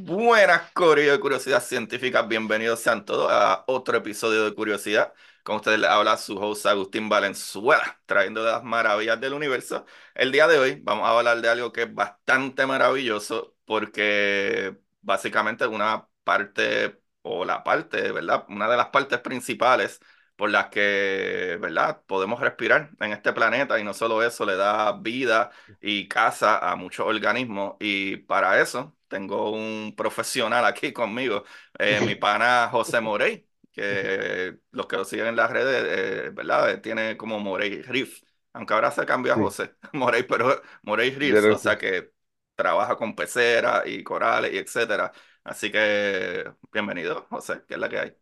Buenas, Corillo de Curiosidad Científica. Bienvenidos sean todos a otro episodio de Curiosidad. Con ustedes les habla su host Agustín Valenzuela, trayendo las maravillas del universo. El día de hoy vamos a hablar de algo que es bastante maravilloso porque básicamente una parte, o la parte, ¿verdad? Una de las partes principales por las que, ¿verdad? Podemos respirar en este planeta y no solo eso, le da vida y casa a muchos organismos y para eso tengo un profesional aquí conmigo, eh, mi pana José Morey, que los que lo siguen en las redes, eh, ¿verdad? Tiene como Morey Riff, aunque ahora se cambió a José Morey, pero Morey Riff, o sea que trabaja con peceras y corales y etcétera. Así que bienvenido, José, que es la que hay,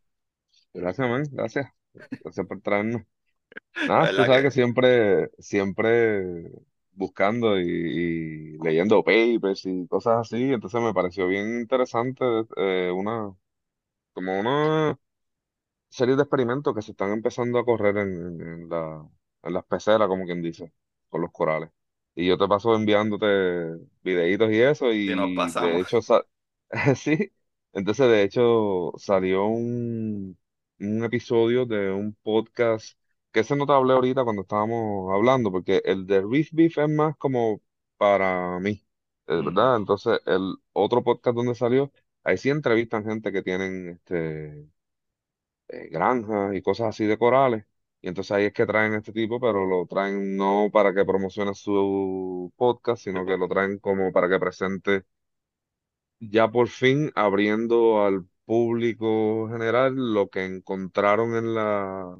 gracias, man, gracias. Gracias por traernos. Nada, tú ¿verdad sabes que que? siempre, siempre buscando y, y leyendo papers y cosas así, entonces me pareció bien interesante eh, una, como una serie de experimentos que se están empezando a correr en, en- en la, en las peceras, como quien dice, con los corales. Y yo te paso enviándote videitos y eso, Si nos y de pasamos, hecho, sa- sí, entonces de hecho salió un, un episodio de un podcast, que ese no te hablé ahorita cuando estábamos hablando, porque el de Reef Beef es más como para mí, eh, Ujú, ¿verdad? Entonces el otro podcast donde salió, ahí sí entrevistan gente que tienen este eh, granjas y cosas así de corales. Y entonces ahí es que traen este tipo, pero lo traen no para que promocione su podcast, sino que lo traen como para que presente ya por fin abriendo al público general lo que encontraron en la,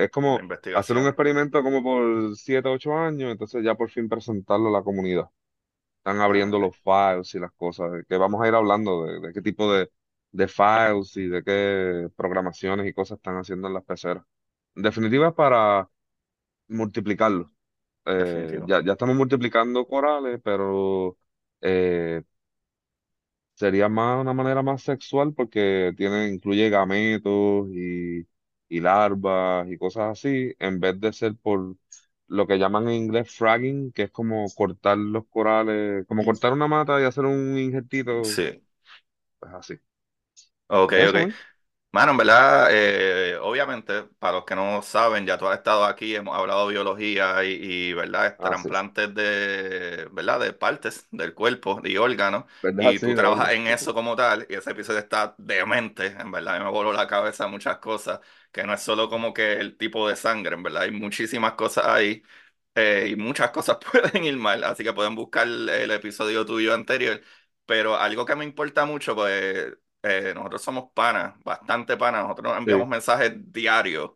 es como hacer un experimento como por siete, ocho años, entonces ya por fin presentarlo a la comunidad. Están abriendo los files y las cosas, que vamos a ir hablando de, de qué tipo de, de files y de qué programaciones y cosas están haciendo en las peceras. En definitiva, es para multiplicarlo. Eh, ya, ya estamos multiplicando corales, pero eh, sería más una manera más sexual porque tiene, incluye gametos y, y larvas y cosas así, en vez de ser por lo que llaman en inglés fragging, que es como cortar los corales, como cortar una mata y hacer un injertito, Sí, pues así. ok, eso, ok. Mano, en verdad, eh, obviamente, para los que no saben, ya tú has estado aquí, hemos hablado de biología y, y, ¿verdad? Ah, sí. Trasplantes de, ¿verdad? De partes del cuerpo y órganos, ¿Verdad? y Sí, tú de trabajas en eso como tal, y ese episodio está demente, en verdad, a mí me voló la cabeza muchas cosas, que no es solo como que el tipo de sangre, en verdad, hay muchísimas cosas ahí, eh, y muchas cosas pueden ir mal, así que pueden buscar el episodio tuyo anterior, pero algo que me importa mucho, pues eh, nosotros somos panas, bastante panas. Nosotros nos enviamos Sí, mensajes diarios,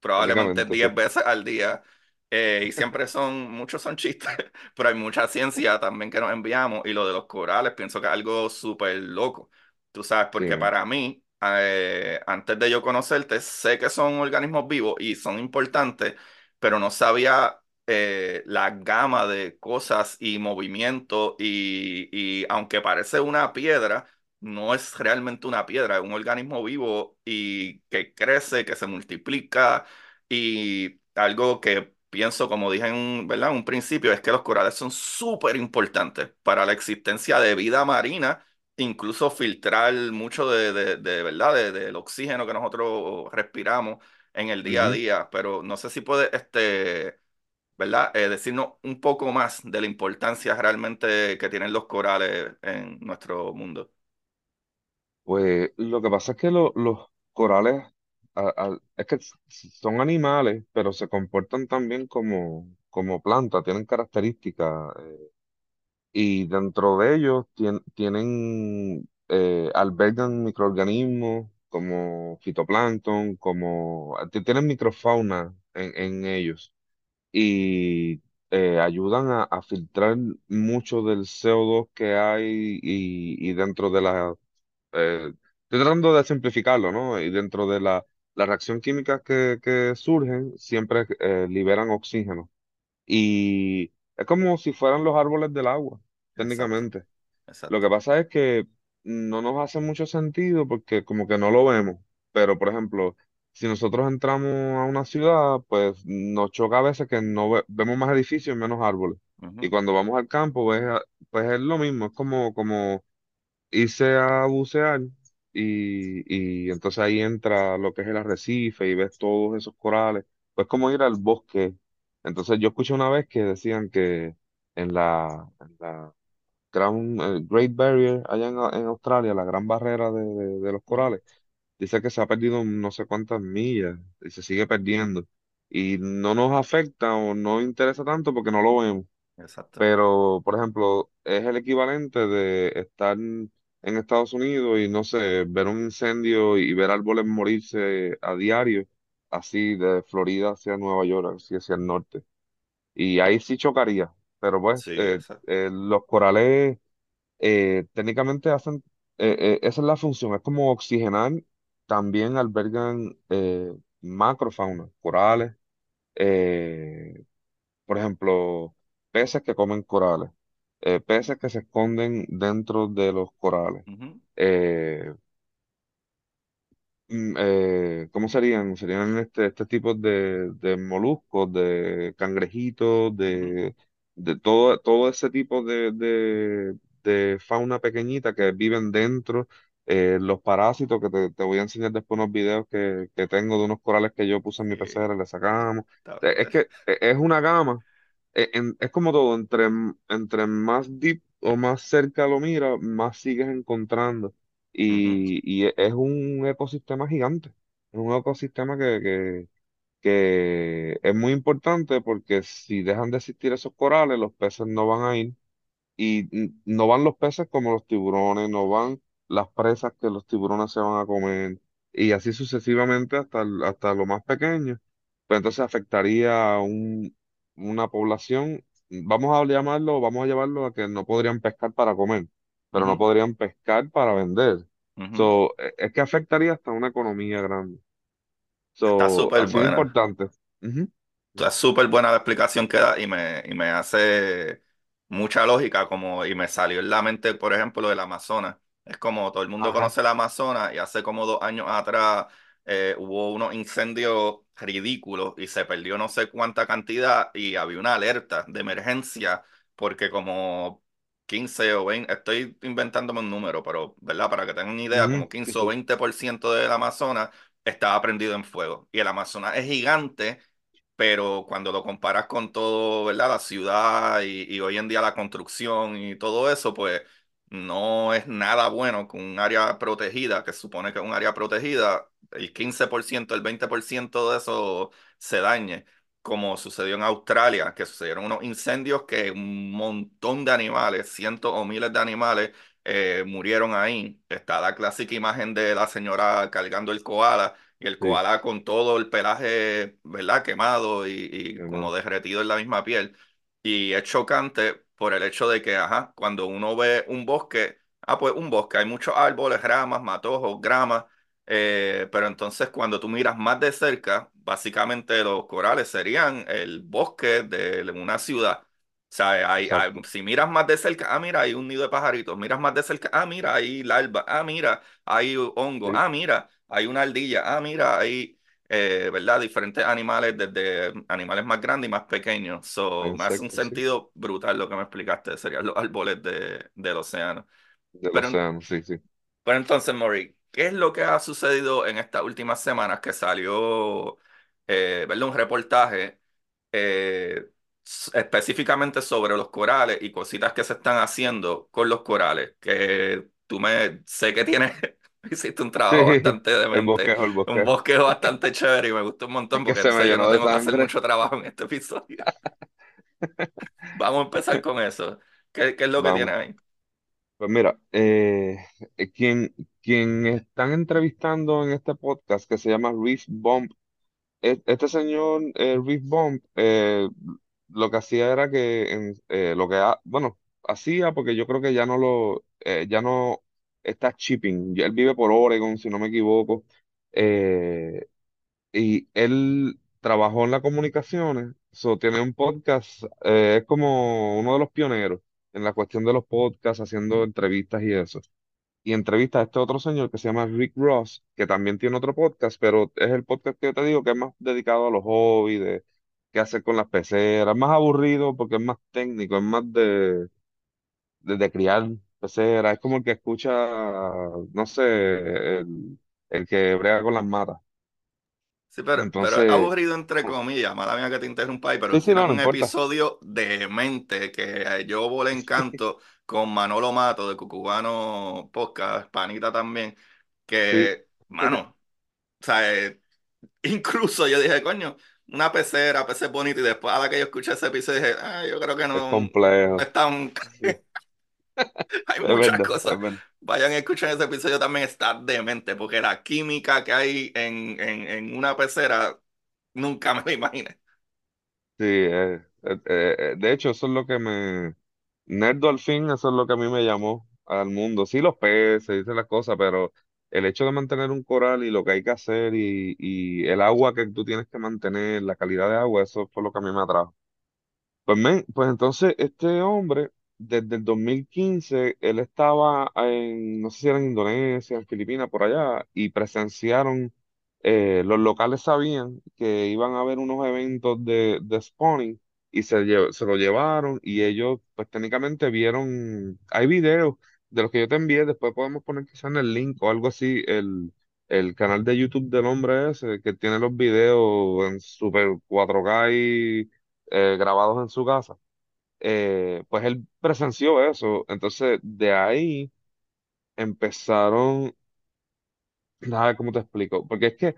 probablemente básicamente, sí. 10 veces al día. eh, y siempre son, muchos son chistes, pero hay mucha ciencia también que nos enviamos. Y lo de los corales, pienso que es algo súper loco. Tú sabes, Sí, porque man. para mí, eh, antes de yo conocerte, sé que son organismos vivos y son importantes, pero no sabía eh, la gama de cosas y movimientos. Y, y aunque parece una piedra no es realmente una piedra, es un organismo vivo y que crece, que se multiplica y algo que pienso, como dije en un, ¿verdad? en un principio, es que los corales son súper importantes para la existencia de vida marina, incluso filtrar mucho de, de, de, ¿verdad? De, del oxígeno que nosotros respiramos en el día a día. Pero no sé si puede, este, ¿verdad? Eh, decirnos un poco más de la importancia realmente que tienen los corales en nuestro mundo. Pues lo que pasa es que lo- los corales, a- a- es que son animales, pero se comportan también como, como plantas, tienen características. eh, y dentro de ellos tien- tienen, eh, albergan microorganismos como fitoplancton, como, ti- tienen microfauna en, en ellos y eh, ayudan a, a filtrar mucho del CO2 que hay y, y dentro de la... eh, estoy tratando de simplificarlo, ¿no? Y dentro de la, la reacción química que, que surgen, siempre eh, liberan oxígeno. Y es como si fueran los árboles del agua, Exacto, técnicamente. Lo que exacto. pasa es que no nos hace mucho sentido porque como que no lo vemos. Pero, por ejemplo, si nosotros entramos a una ciudad, pues nos choca a veces que no ve- vemos más edificios y menos árboles. Y Ujú, cuando vamos al campo, pues, a- pues es lo mismo, es como, como irse a bucear y, y entonces ahí entra lo que es el arrecife y ves todos esos corales. Pues como ir al bosque. Entonces yo escuché una vez que decían que en la, en la Gran, eh, Great Barrier allá en, en Australia, la gran barrera de, de- de los corales, dice que se ha perdido no sé cuántas millas y se sigue perdiendo. Y no nos afecta o no interesa tanto porque no lo vemos. Exacto. Pero, por ejemplo, es el equivalente de estar en Estados Unidos y, no sé, ver un incendio y ver árboles morirse a diario, así de Florida hacia Nueva York, así hacia el norte. Y ahí sí chocaría. Pero pues, Sí, eh, exacto. eh, los corales eh, técnicamente hacen, eh, eh, esa es la función, es como oxigenar, también albergan eh, macrofauna, corales, eh, por ejemplo, peces que comen corales, eh, peces que se esconden dentro de los corales. Ujú, eh, mm, eh, ¿cómo serían? Serían este, este tipo de, de moluscos, de cangrejitos, ujú. de, de todo, todo ese tipo de, de, de fauna pequeñita que viven dentro. eh, los parásitos, que te, te voy a enseñar después unos videos que, que tengo de unos corales que yo puse en mi pecera, le sacamos. está Eh, Es que eh, es una gama, en- es como todo, entre, entre más deep o más cerca lo mira, más sigues encontrando y, y e- es un ecosistema gigante, es un ecosistema que, que, que es muy importante porque si dejan de existir esos corales, los peces no van a ir y no van los peces como los tiburones, no van las presas que los tiburones se van a comer y así sucesivamente hasta, hasta lo más pequeño. Pues entonces afectaría a un, una población, vamos a llamarlo, vamos a llevarlo a que no podrían pescar para comer, pero no podrían pescar para vender. So, e- es que afectaría hasta una economía grande. Está So, súper de buena. importante. Ujú. Está súper buena la explicación que da y me, y me hace mucha lógica, como, y me salió en la mente, por ejemplo, del Amazonas. Es como todo el mundo Ajá. conoce el Amazonas y hace como dos años atrás eh, hubo unos incendios ridículos y se perdió no sé cuánta cantidad y había una alerta de emergencia porque como 15 o 20, estoy inventándome un número, pero, ¿verdad? Para que tengan una idea, como Sí, 15 o sí. 20% del Amazonas estaba prendido en fuego. Y el Amazonas es gigante pero cuando lo comparas con todo, ¿verdad? La ciudad y, y hoy en día la construcción y todo eso, pues no es nada bueno con un área protegida, que supone que es un área protegida, el 15%, el 20% de eso se dañe, como sucedió en Australia, que sucedieron unos incendios que un montón de animales, cientos o miles de animales, eh, murieron ahí. Está la clásica imagen de la señora cargando el koala y el Sí, koala con todo el pelaje, ¿verdad? Quemado y, y como derretido en la misma piel. Y es chocante por el hecho de que, ajá, cuando uno ve un bosque, ah, pues un bosque, hay muchos árboles, ramas, matojos, grama, eh, pero entonces cuando tú miras más de cerca, básicamente los corales serían el bosque de una ciudad. O sea, hay, hay- si miras más de cerca, ah, mira, hay un nido de pajaritos, miras más de cerca, ah, mira, hay larva, ah, mira, hay hongo, Sí. ah, mira hay una ardilla, ah, mira, ahí. Eh, ¿verdad? Diferentes animales, desde animales más grandes y más pequeños. So, me hace un sí, sentido brutal lo que me explicaste, serían los árboles de, del océano. del Pero, océano, sí, sí. pero entonces, Maury, ¿qué es lo que ha sucedido en estas últimas semanas que salió, eh, ¿verdad? Un reportaje eh, específicamente sobre los corales y cositas que se están haciendo con los corales, que tú me sé que tienes, hiciste un Sí, trabajo bastante el demente, bosquejo, el un bosquejo. bastante chévere y me gustó un Es montón que porque se me yo no tengo que hacer mucho trabajo en este episodio. Vamos a empezar con eso. ¿Qué, qué es lo que tienes ahí? Pues mira, eh, quien, quien están entrevistando en este podcast que se llama Reef Bump, e- este señor eh, Reef Bump eh, lo que hacía era que en- eh, lo que ha- bueno hacía porque yo creo que ya no lo eh, ya no está shipping. Él vive por Oregon, si no me equivoco, eh, y él trabajó en las comunicaciones. So, tiene un podcast, eh, es como uno de los pioneros en la cuestión de los podcasts, haciendo entrevistas y eso y entrevista a este otro señor que se llama Rick Ross, que también tiene otro podcast, pero es el podcast que yo te digo que es más dedicado a los hobbies, de qué hacer con las peceras, más aburrido porque es más técnico, es más de, de, de criar peceras, es como el que escucha, no sé, el, el que brega con las matas. Sí, pero, pero es Entonces, aburrido entre comillas, mala mía que te interrumpa ahí, pero sí, tienen no, no un importa. episodio demente que eh, yo volé en canto con Manolo Mato de Cucubano Podcast, panita también, Sí, que, mano, o sea, eh, incluso yo dije, coño, una pecera, peces bonito, y después a la que yo escuché ese episodio dije, ah, yo creo que es no, no complejo. es tan, hay es muchas verdad, cosas. Vayan a escuchar ese episodio también, está demente, porque la química que hay en, en, en una pecera, nunca me lo imaginé. Sí, eh, eh, eh, de hecho, eso es lo que me... Nerdo al fin, eso es lo que a mí me llamó al mundo. Sí, los peces, dice las cosas, pero el hecho de mantener un coral y lo que hay que hacer y, y el agua que tú tienes que mantener, la calidad de agua, eso fue lo que a mí me atrajo. Pues, men, pues entonces este hombre, desde el 2015, él estaba en, no sé si era en Indonesia, en Filipinas, por allá, y presenciaron, eh, los locales sabían que iban a haber unos eventos de, de spawning y se, se lo llevaron y ellos, pues técnicamente vieron, hay videos de los que yo te envié, después podemos poner quizás en el link o algo así, el, el canal de YouTube del hombre ese que tiene los videos en super 4K y eh, grabados en su casa, eh, pues él presenció eso. Entonces, de ahí empezaron, a ver cómo te explico, porque es que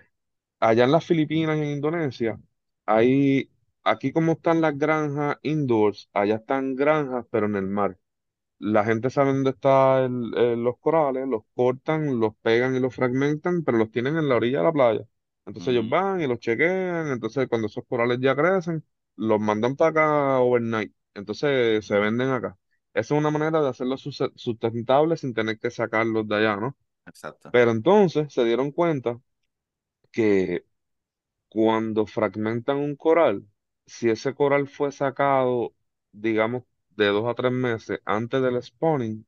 allá en las Filipinas y en Indonesia, hay, aquí como están las granjas indoors, allá están granjas, pero en el mar. La gente sabe dónde están los corales, los cortan, los pegan y los fragmentan, pero los tienen en la orilla de la playa. Entonces ellos van y los chequean, entonces cuando esos corales ya crecen, los mandan para acá overnight. Entonces se venden acá. Esa es una manera de hacerlos sus- sustentables sin tener que sacarlos de allá, ¿no? exacto. Pero entonces se dieron cuenta que cuando fragmentan un coral, si ese coral fue sacado, digamos, de dos a tres meses antes del spawning,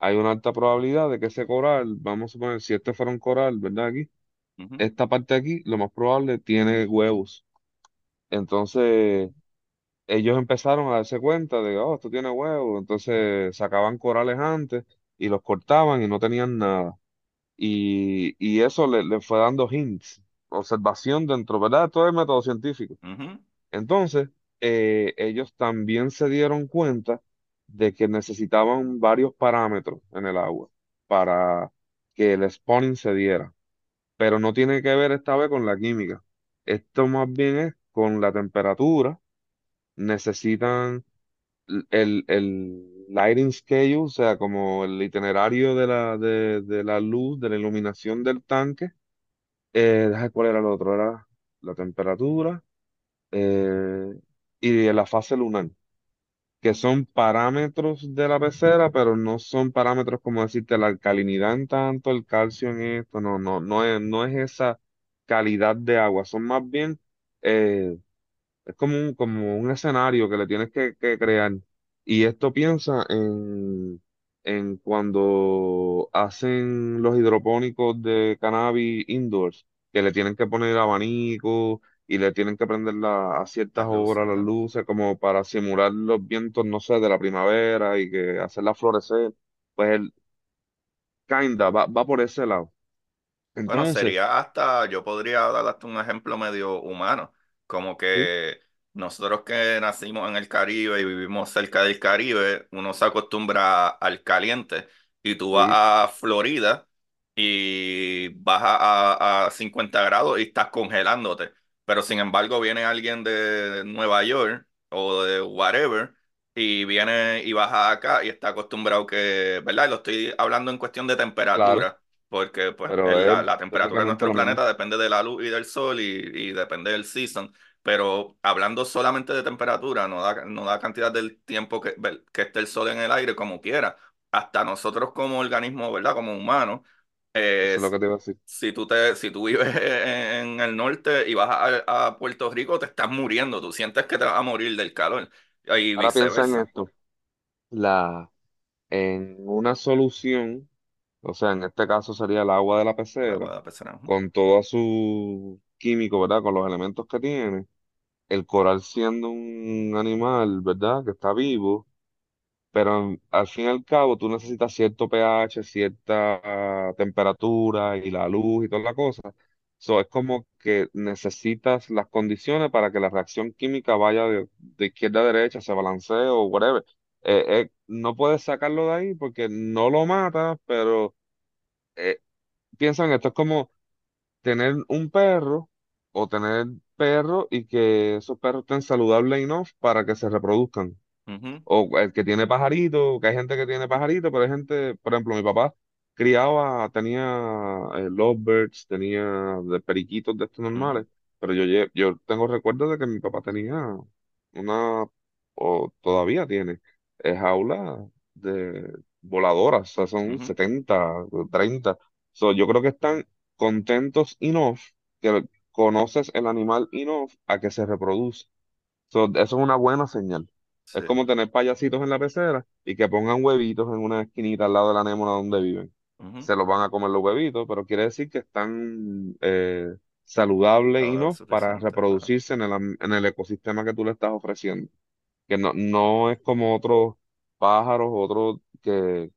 hay una alta probabilidad de que ese coral, vamos a suponer, si este fuera un coral, ¿verdad? Aquí, Ujú, esta parte de aquí, lo más probable, tiene huevos. Entonces, ellos empezaron a darse cuenta de, oh, esto tiene huevos. Entonces, sacaban corales antes y los cortaban y no tenían nada. Y, y eso le, le fue dando hints, observación dentro, ¿verdad? Todo es método científico. ujú, Entonces, eh, ellos también se dieron cuenta de que necesitaban varios parámetros en el agua para que el spawning se diera, pero no tiene que ver esta vez con la química. Esto más bien es con la temperatura. Necesitan el, el lighting schedule, o sea, como el itinerario de la, de, de la luz, de la iluminación del tanque. Eh, cuál era el otro, era la temperatura eh, y la fase lunar, que son parámetros de la pecera, pero no son parámetros como decirte la alcalinidad en tanto, el calcio en esto, no, no, no es, no es esa calidad de agua, son más bien, eh, es como un, como un escenario que le tienes que, que crear. Y esto piensa en, en cuando hacen los hidropónicos de cannabis indoors, que le tienen que poner abanico y le tienen que prender la- a ciertas Las luces, horas las luces como para simular los vientos, no sé, de la primavera y que hacerla florecer. Pues él, kinda, va, va por ese lado. Bueno, Entonces, sería hasta, yo podría dar hasta un ejemplo medio humano, como sí, que nosotros que nacimos en el Caribe y vivimos cerca del Caribe, uno se acostumbra al caliente y tú vas sí, a Florida y vas a, a 50 grados y estás congelándote, pero sin embargo viene alguien de Nueva York o de whatever y viene y baja acá y está acostumbrado que, ¿verdad? Lo estoy hablando en cuestión de claro, temperatura porque pues el- es la, la temperatura de nuestro planeta depende de la luz y del sol y, y depende del season, pero hablando solamente de temperatura, no da, no da cantidad del tiempo que, que esté el sol en el aire como quiera. Hasta nosotros como organismo, ¿verdad? Como humanos, eh, Eso es lo que te iba a decir. si tú, te, si tú vives en el norte y vas a, a Puerto Rico, te estás muriendo, tú sientes que te vas a morir del calor y Ahora piensa en esto, la, en una solución, o sea, en este caso sería el agua de la El pecera. Ujú, con todo su químico, ¿verdad? Con los elementos que tiene, el coral siendo un animal, ¿verdad? Que está vivo pero al fin y al cabo tú necesitas cierto pH, cierta ah, temperatura y la luz y toda la cosa. So, es como que necesitas las condiciones para que la reacción química vaya de, de izquierda a derecha, se balancee o whatever. Eh, eh, no puedes sacarlo de ahí porque no lo matas, pero eh, piensa en esto, es como tener un perro o tener perros y que esos perros estén saludables enough para que se reproduzcan. ujú, O el que tiene pajarito, que hay gente que tiene pajarito, pero hay gente, por ejemplo, mi papá criaba, tenía eh, lovebirds, tenía de periquitos de estos normales, pero yo, lle- yo tengo recuerdos de que mi papá tenía una, o todavía tiene, eh, jaula de voladoras, o sea, son ujú. 70 30. So, yo creo que están contentos enough, que conoces el animal enough a que se reproduce. So, eso es una buena señal. Es como tener payasitos en la pecera y que pongan huevitos en una esquinita al lado de la némona donde viven. Se los van a comer los huevitos, pero quiere decir que están eh, saludables y no para reproducirse en el, en el ecosistema que tú le estás ofreciendo. Que no, no es como otros pájaros, otros que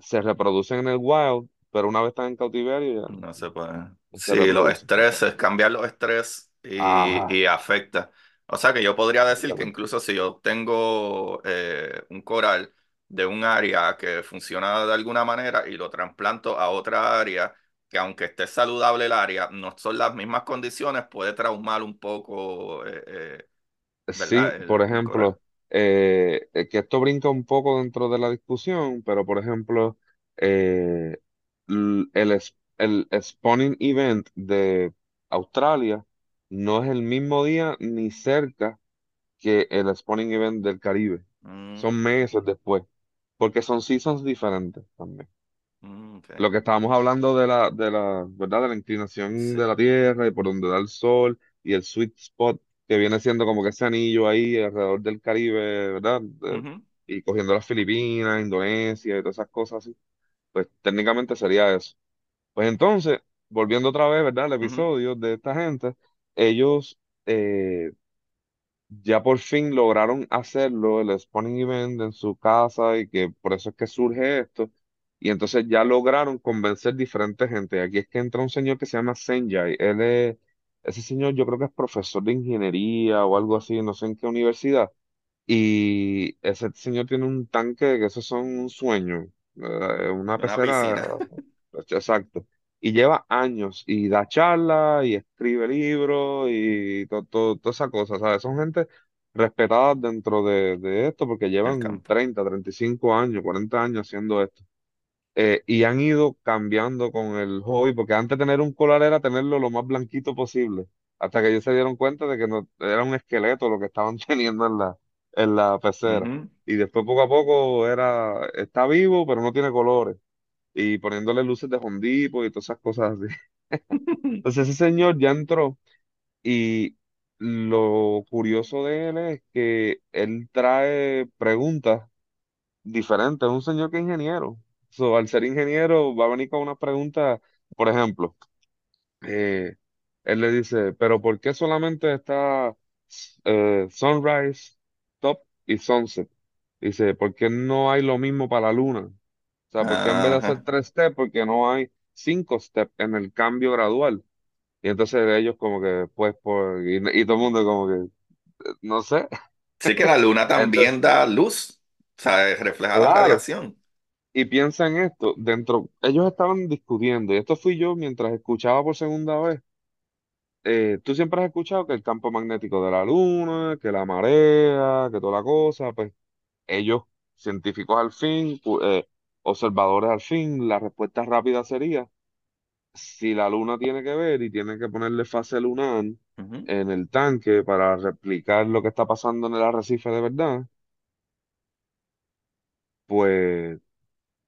se reproducen en el wild, pero una vez están en cautiverio ya No se puede. se Sí, los reproducen. estreses, cambiar los estrés y, afecta. O sea que yo podría decir que exactamente. incluso si yo tengo eh, un coral de un área que funciona de alguna manera y lo trasplanto a otra área, que aunque esté saludable el área, no son las mismas condiciones, puede traumar un poco, eh, eh, Sí, ¿verdad? por El, el coral. ejemplo, eh, que esto brinca un poco dentro de la discusión, pero por ejemplo, eh, el, es- el spawning event de Australia no es el mismo día ni cerca que el spawning event del Caribe. Son Mm, meses después, porque son seasons diferentes también. mm, ok. Lo que estábamos hablando de la, de la, ¿verdad? De la inclinación Sí. de la Tierra y por donde da el sol y el sweet spot que viene siendo como que ese anillo ahí alrededor del Caribe, ¿verdad? De- Ujú, y cogiendo las Filipinas, Indonesia y todas esas cosas así. Pues técnicamente sería eso. Pues entonces, volviendo otra vez, ¿verdad? Al ujú, episodio de esta gente, ellos eh, ya por fin lograron hacerlo, el spawning event en su casa y que por eso es que surge esto. Y entonces ya lograron convencer diferentes gente. Aquí es que entra un señor que se llama Senjay. Él es, ese señor yo creo que es profesor de ingeniería o algo así, no sé en qué universidad. Y ese señor tiene un tanque que esos son un sueño, eh, una Una pecera, piscina. exacto. Y lleva años y da charlas y escribe libros y to- to- toda esa cosa, ¿sabes? Son gente respetada dentro de, de esto porque llevan campo. 30 35 años, 40 años haciendo esto eh, y han ido cambiando con el hobby, porque antes tener un colar era tenerlo lo más blanquito posible, hasta que ellos se dieron cuenta de que no era un esqueleto lo que estaban teniendo en la, en la pecera. Ujú. Y después poco a poco era, está vivo, pero no tiene colores. Y poniéndole luces de Depot y todas esas cosas así. Entonces ese señor ya entró y lo curioso de él es que él trae preguntas diferente, es un señor que es ingeniero. So, al ser ingeniero va a venir con una pregunta, por ejemplo, eh, él le dice, pero ¿por qué solamente está eh, sunrise, top y sunset? Dice, ¿por qué no hay lo mismo para la luna? O sea, ¿por qué en vez de hacer Ajá. tres steps, por qué no hay cinco steps en el cambio gradual? Y entonces ellos como que, pues, por, y, y todo el mundo como que, no sé. Sí que la luna Entonces, también da luz, o sea, refleja la claro, radiación. Y piensa en esto, dentro, ellos estaban discutiendo, y esto fui yo mientras escuchaba por segunda vez. Eh, tú siempre has escuchado que el campo magnético de la luna, que la marea, que toda la cosa, pues ellos, científicos al fin, pu- eh, observadores al fin, la respuesta rápida sería, si la luna tiene que ver y tiene que ponerle fase lunar Ujú. en el tanque para replicar lo que está pasando en el arrecife de verdad, pues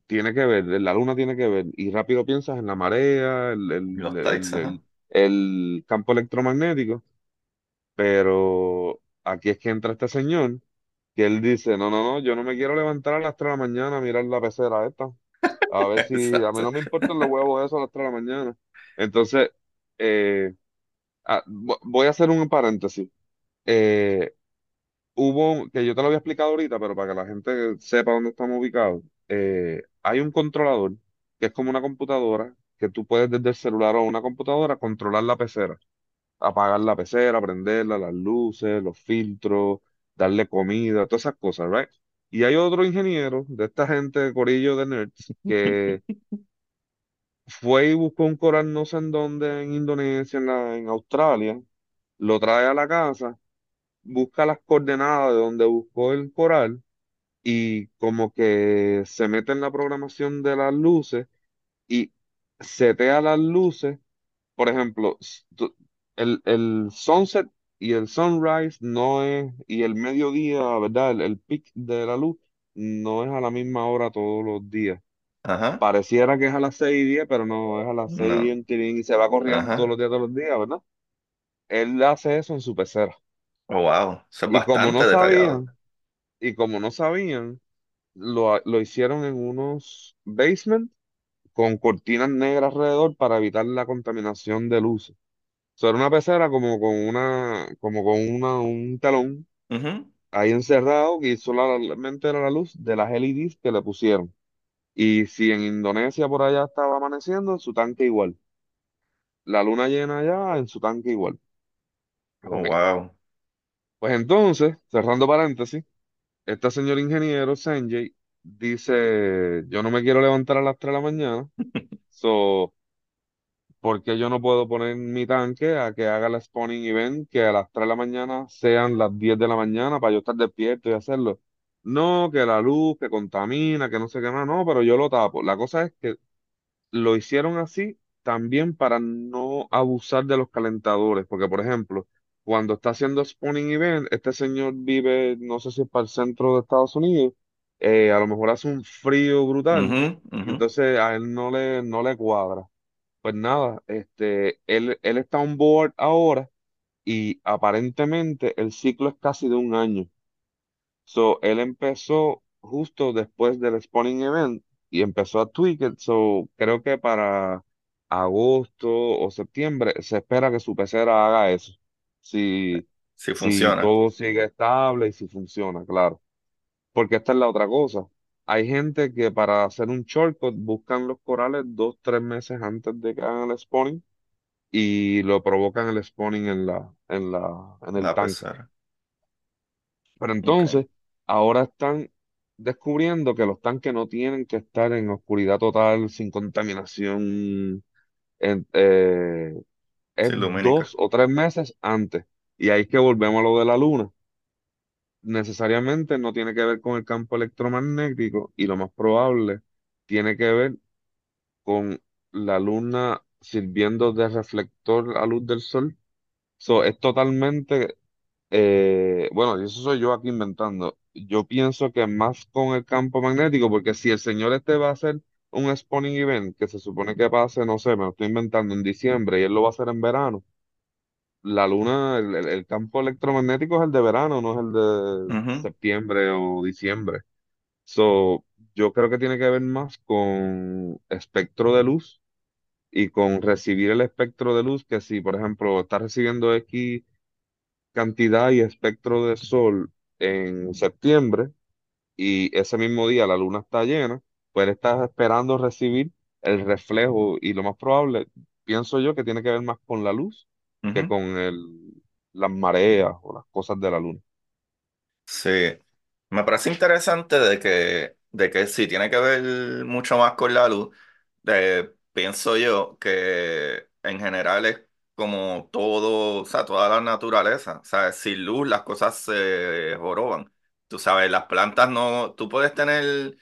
tiene que ver, la luna tiene que ver, y rápido piensas en la marea, el, el, Los tides, el, ajá. el, el campo electromagnético, pero aquí es que entra este señor, que él dice, no, no, no, yo no me quiero levantar a las 3 de la mañana a mirar la pecera esta, a ver si, a mí Exacto. no me importan los huevos eso a las 3 de la mañana. Entonces, eh, ah, vo- voy a hacer un paréntesis. Eh, hubo, que yo te lo había explicado ahorita, pero para que la gente sepa dónde estamos ubicados, eh, hay un controlador que es como una computadora, que tú puedes desde el celular o una computadora controlar la pecera, apagar la pecera, prenderla, las luces, los filtros, darle comida, todas esas cosas, ¿right? Y hay otro ingeniero de esta gente, corillo de nerds, que fue y buscó un coral no sé en dónde, en Indonesia, en, en Australia, lo trae a la casa, busca las coordenadas de donde buscó el coral y como que se mete en la programación de las luces y setea las luces. Por ejemplo, s- tú- el, el sunset y el sunrise no es, y el mediodía, ¿verdad? El, el peak de la luz no es a la misma hora todos los días. Ajá. Pareciera que es a las 6 y 10, pero no, es a las 6 y No. un tirín y se va corriendo todos Ajá. los días, todos los días, ¿verdad? Él hace eso en su pecera. Oh, wow. Eso es Y como bastante no detallado. sabían, y como no sabían, lo, lo hicieron en unos basement con cortinas negras alrededor para evitar la contaminación de luz. O sea, era una pecera como con una, como con una, un telón Ujú. ahí encerrado y solamente era la luz de las LEDs que le pusieron. Y si en Indonesia por allá estaba amaneciendo, en su tanque igual. La luna llena allá, en su tanque igual. Oh, Ok. wow. Pues entonces, cerrando paréntesis, este señor ingeniero, Sanjay, dice, yo no me quiero levantar a las 3 de la mañana, so ¿Por qué yo no puedo poner mi tanque a que haga el spawning event que a las 3 de la mañana sean las 10 de la mañana para yo estar despierto y hacerlo? No, que la luz, que contamina, que no sé qué más, no, pero yo lo tapo. La cosa es que lo hicieron así también para no abusar de los calentadores, porque por ejemplo, cuando está haciendo spawning event, este señor vive, no sé si es para el centro de Estados Unidos, eh, a lo mejor hace un frío brutal Ujú, y ujú. entonces a él no le, no le cuadra. Pues nada, este, él, él está on board ahora y aparentemente el ciclo es casi de un año. So, él empezó justo después del Spawning Event y empezó a tweak it. So, creo que para agosto o septiembre se espera que su pecera haga eso. Si, si funciona. todo sigue estable y si funciona, claro. Porque esta es la otra cosa. Hay gente que para hacer un shortcut buscan los corales dos, tres meses antes de que hagan el spawning y lo provocan el spawning en la, en la, en el La tanque. Pero entonces, ahora están descubriendo que los tanques no tienen que estar en oscuridad total, sin contaminación, en- eh, es Sí, dos o tres meses antes. Y ahí es que volvemos a lo de la luna. Necesariamente no tiene que ver con el campo electromagnético y lo más probable tiene que ver con la luna sirviendo de reflector a luz del sol. So, es totalmente Eh, bueno, y eso soy yo aquí inventando. Yo pienso que más con el campo magnético, porque si el señor este va a hacer un spawning event que se supone que pase, no sé, me lo estoy inventando en diciembre y él lo va a hacer en verano, la luna, el, el- el campo electromagnético es el de verano, no es el de Ujú. septiembre o diciembre. So, yo creo que tiene que ver más con espectro de luz y con recibir el espectro de luz, que si, por ejemplo, estás recibiendo X cantidad y espectro de sol en septiembre y ese mismo día la luna está llena, pues estás esperando recibir el reflejo y lo más probable, pienso yo, que tiene que ver más con la luz que Ujú. con el, las mareas o las cosas de la luna. Sí, me parece interesante de que, de que sí tiene que ver mucho más con la luz. Eh, pienso yo que en general es como todo, o sea, toda la naturaleza. O sea, sin luz las cosas se joroban. Tú sabes, las plantas no, tú puedes tener,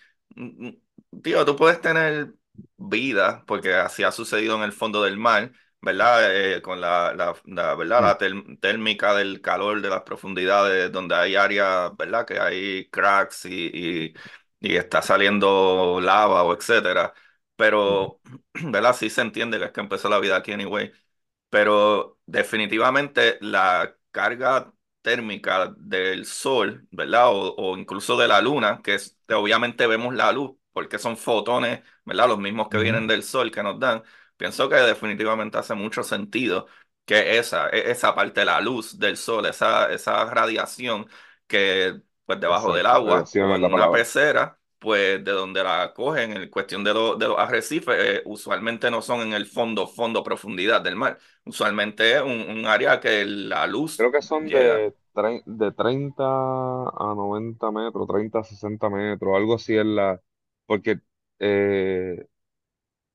tío, tú puedes tener vida, porque así ha sucedido en el fondo del mar. ¿verdad? Eh, con la, la, la, ¿verdad? Mm, La tel- térmica del calor de las profundidades, donde hay áreas, ¿verdad? Que hay cracks y, y, y está saliendo lava o etcétera. mm, Pero, ¿verdad? Sí se entiende que es que empezó la vida aquí anyway pero definitivamente la carga térmica del sol, ¿verdad? O, o incluso de la luna, que es, que obviamente vemos la luz, porque son fotones, ¿verdad? Los mismos que vienen del sol que nos dan. Pienso que definitivamente hace mucho sentido que esa, e- esa parte de la luz del sol, esa, esa radiación que pues debajo del agua o en una pecera pues de donde la cogen en cuestión de, lo- de los arrecifes, eh, usualmente no son en el fondo, fondo, profundidad del mar. Usualmente es un, un área que la luz Creo que son de, de 30 a 90 metros, 30 a 60 metros, algo así es la... Porque eh,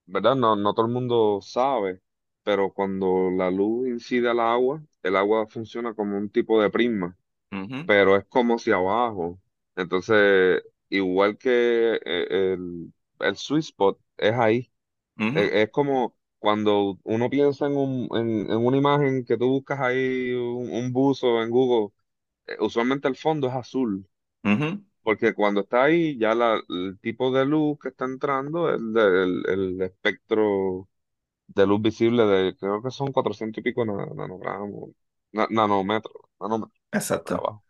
¿verdad? No, no todo el mundo sabe, pero cuando la luz incide al agua, el agua funciona como un tipo de prisma, Ujú, pero es como si abajo. Entonces, igual que eh, el, el sweet spot es ahí. ujú, Es, es como cuando uno piensa en, un, en, en una imagen que tú buscas ahí, un, un buzo en Google, eh, usualmente el fondo es azul. Porque cuando está ahí, ya la, el tipo de luz que está entrando, el, del- el espectro de luz visible de, creo que son 400 y pico na- nanogramos, na- nanómetros, nanómetros, Exacto. abajo.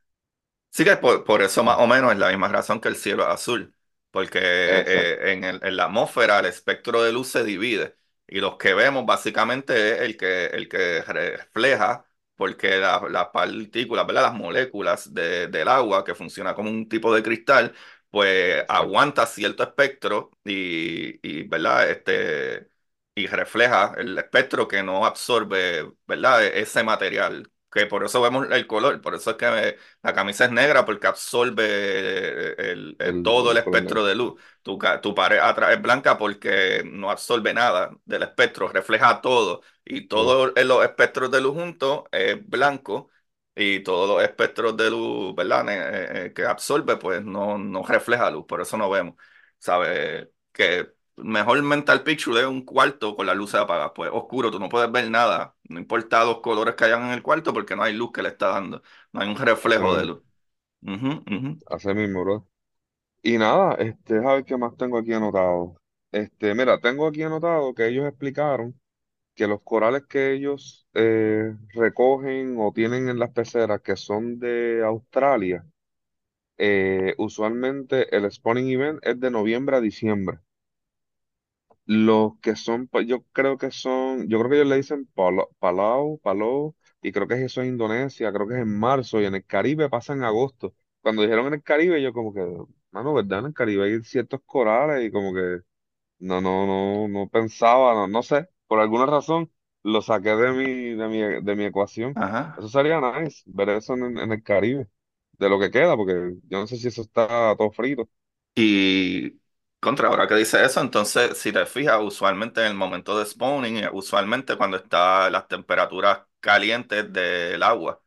Sí que por, por eso más o menos es la misma razón que el cielo es azul, porque Exacto, eh, en el- en la atmósfera el espectro de luz se divide y los que vemos básicamente es el que, el que refleja, porque la- las partículas, ¿verdad? Las moléculas de- del agua, que funciona como un tipo de cristal, pues aguanta cierto espectro y, y, ¿verdad? Este, y refleja el espectro que no absorbe, ¿verdad? Ese material. Que por eso vemos el color, por eso es que la camisa es negra porque absorbe eh, el, el- El, todo el espectro de luz. Tu, tu pared atrás es blanca porque no absorbe nada del espectro, refleja todo. Y todos los espectros de luz juntos es blanco. Y todos los espectros de luz, ¿verdad? Eh, eh, que absorbe, pues no, no refleja luz, por eso no vemos. ¿Sabes? Que mejor mental picture es un cuarto con las luces apagadas, pues oscuro, tú no puedes ver nada, no importa los colores que hayan en el cuarto porque no hay luz que le está dando. No hay un reflejo de luz. Ujú, ujú. así mismo, bro. Y nada, este, a ver qué más tengo aquí anotado. Este, mira, tengo aquí anotado que ellos explicaron que los corales que ellos eh, recogen o tienen en las peceras que son de Australia, eh, usualmente el spawning event es de noviembre a diciembre. Los que son, pa- yo creo que son, yo creo que ellos le dicen Pala- Palau, Palau, y creo que eso es Indonesia, creo que es en marzo, y en el Caribe pasa en agosto. Cuando dijeron en el Caribe, yo como que, mano, ¿verdad? En el Caribe hay ciertos corales y como que no, no, no, no pensaba, no, no sé, por alguna razón lo saqué de mi, de mi, de mi ecuación. Ajá. Eso sería nice, ver eso en, en el Caribe, de lo que queda, porque yo no sé si eso está todo frito. Y contra, ahora que dice eso, entonces si te fijas, usualmente en el momento de spawning, eh, usualmente cuando está las temperaturas calientes del agua.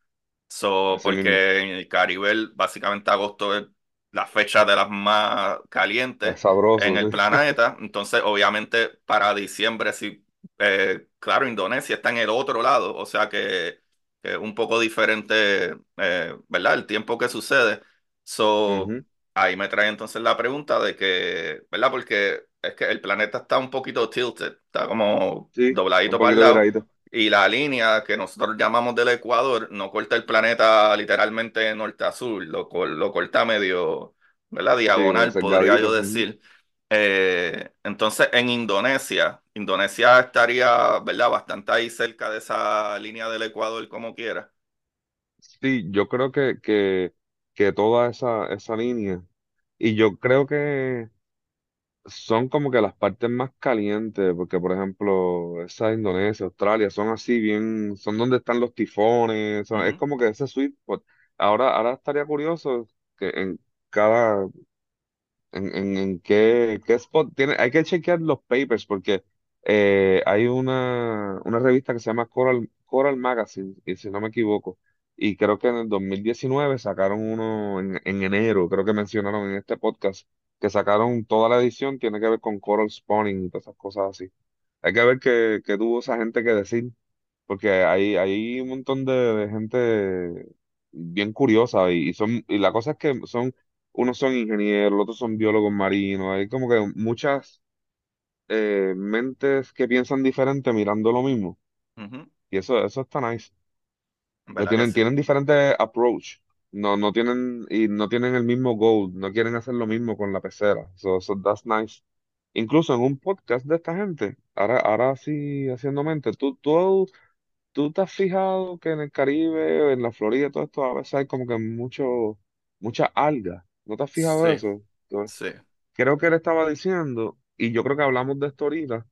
So, Así porque en el Caribe el- básicamente agosto es la fecha de las más calientes es en sabroso, el sí. planeta. Entonces, obviamente, para diciembre, sí, eh, claro, Indonesia está en el otro lado, o sea que que es un poco diferente, eh, ¿verdad? El tiempo que sucede. So, Ujú. Ahí me trae entonces la pregunta de que, ¿verdad? Porque es que el planeta está un poquito tilted, está como Sí, dobladito para el lado. Y la línea que nosotros llamamos del Ecuador no corta el planeta literalmente norte a sur, lo, cor- lo corta medio, ¿verdad? Sí, Diagonal, podría yo decir. Eh, entonces, en Indonesia, Indonesia estaría, ¿verdad? Bastante ahí cerca de esa línea del Ecuador, como quiera. Sí, yo creo que, que, que toda esa, esa línea, y yo creo que son como que las partes más calientes, porque por ejemplo, esa Indonesia, Australia, son así bien, son donde están los tifones, son- es Ujú, como que ese sweet spot. Ahora, ahora estaría curioso que en cada en, en, en qué, qué spot tiene. Hay que chequear los papers porque eh, hay una, una revista que se llama Coral, Coral Magazine, y si no me equivoco, y creo que en el 2019 sacaron uno en, en enero, creo que mencionaron en este podcast, que sacaron toda la edición, tiene que ver con Coral Spawning y todas esas cosas así. Hay que ver qué, qué tuvo esa gente que decir, porque hay, hay un montón de, de gente bien curiosa y, y son, y la cosa es que son unos son ingenieros, los otros son biólogos marinos, hay como que muchas eh, mentes que piensan diferente mirando lo mismo. ujú. Y eso, eso está nice. Que ¿Verdad que tienen, sí? tienen diferentes approach. No, no tienen, y no tienen el mismo goal, no quieren hacer lo mismo con la pecera. So, so that's nice. Incluso en un podcast de esta gente, ahora, ahora sí haciendo mente, tú, tú, tú te has fijado que en el Caribe, en la Florida, todo esto, a veces hay como que mucho, mucha alga. ¿No te has fijado Sí, eso? sí. creo que él estaba diciendo, y yo creo que hablamos de esto ahorita,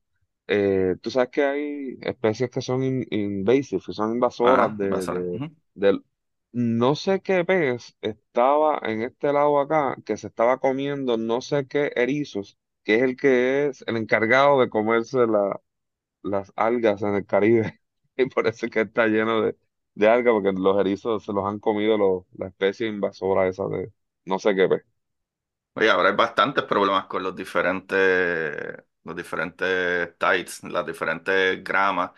eh, tú sabes que hay especies que son in- invasive, que son invasoras Ajá, de, de, Ujú. del- no sé qué pez estaba en este lado acá, que se estaba comiendo no sé qué erizos, que es el que es el encargado de comerse la- las algas en el Caribe, y por eso es que está lleno de, de algas, porque los erizos se los han comido los, la especie invasora esa de no sé qué pez. Oye, ahora hay bastantes problemas con los diferentes, los diferentes tides, las diferentes gramas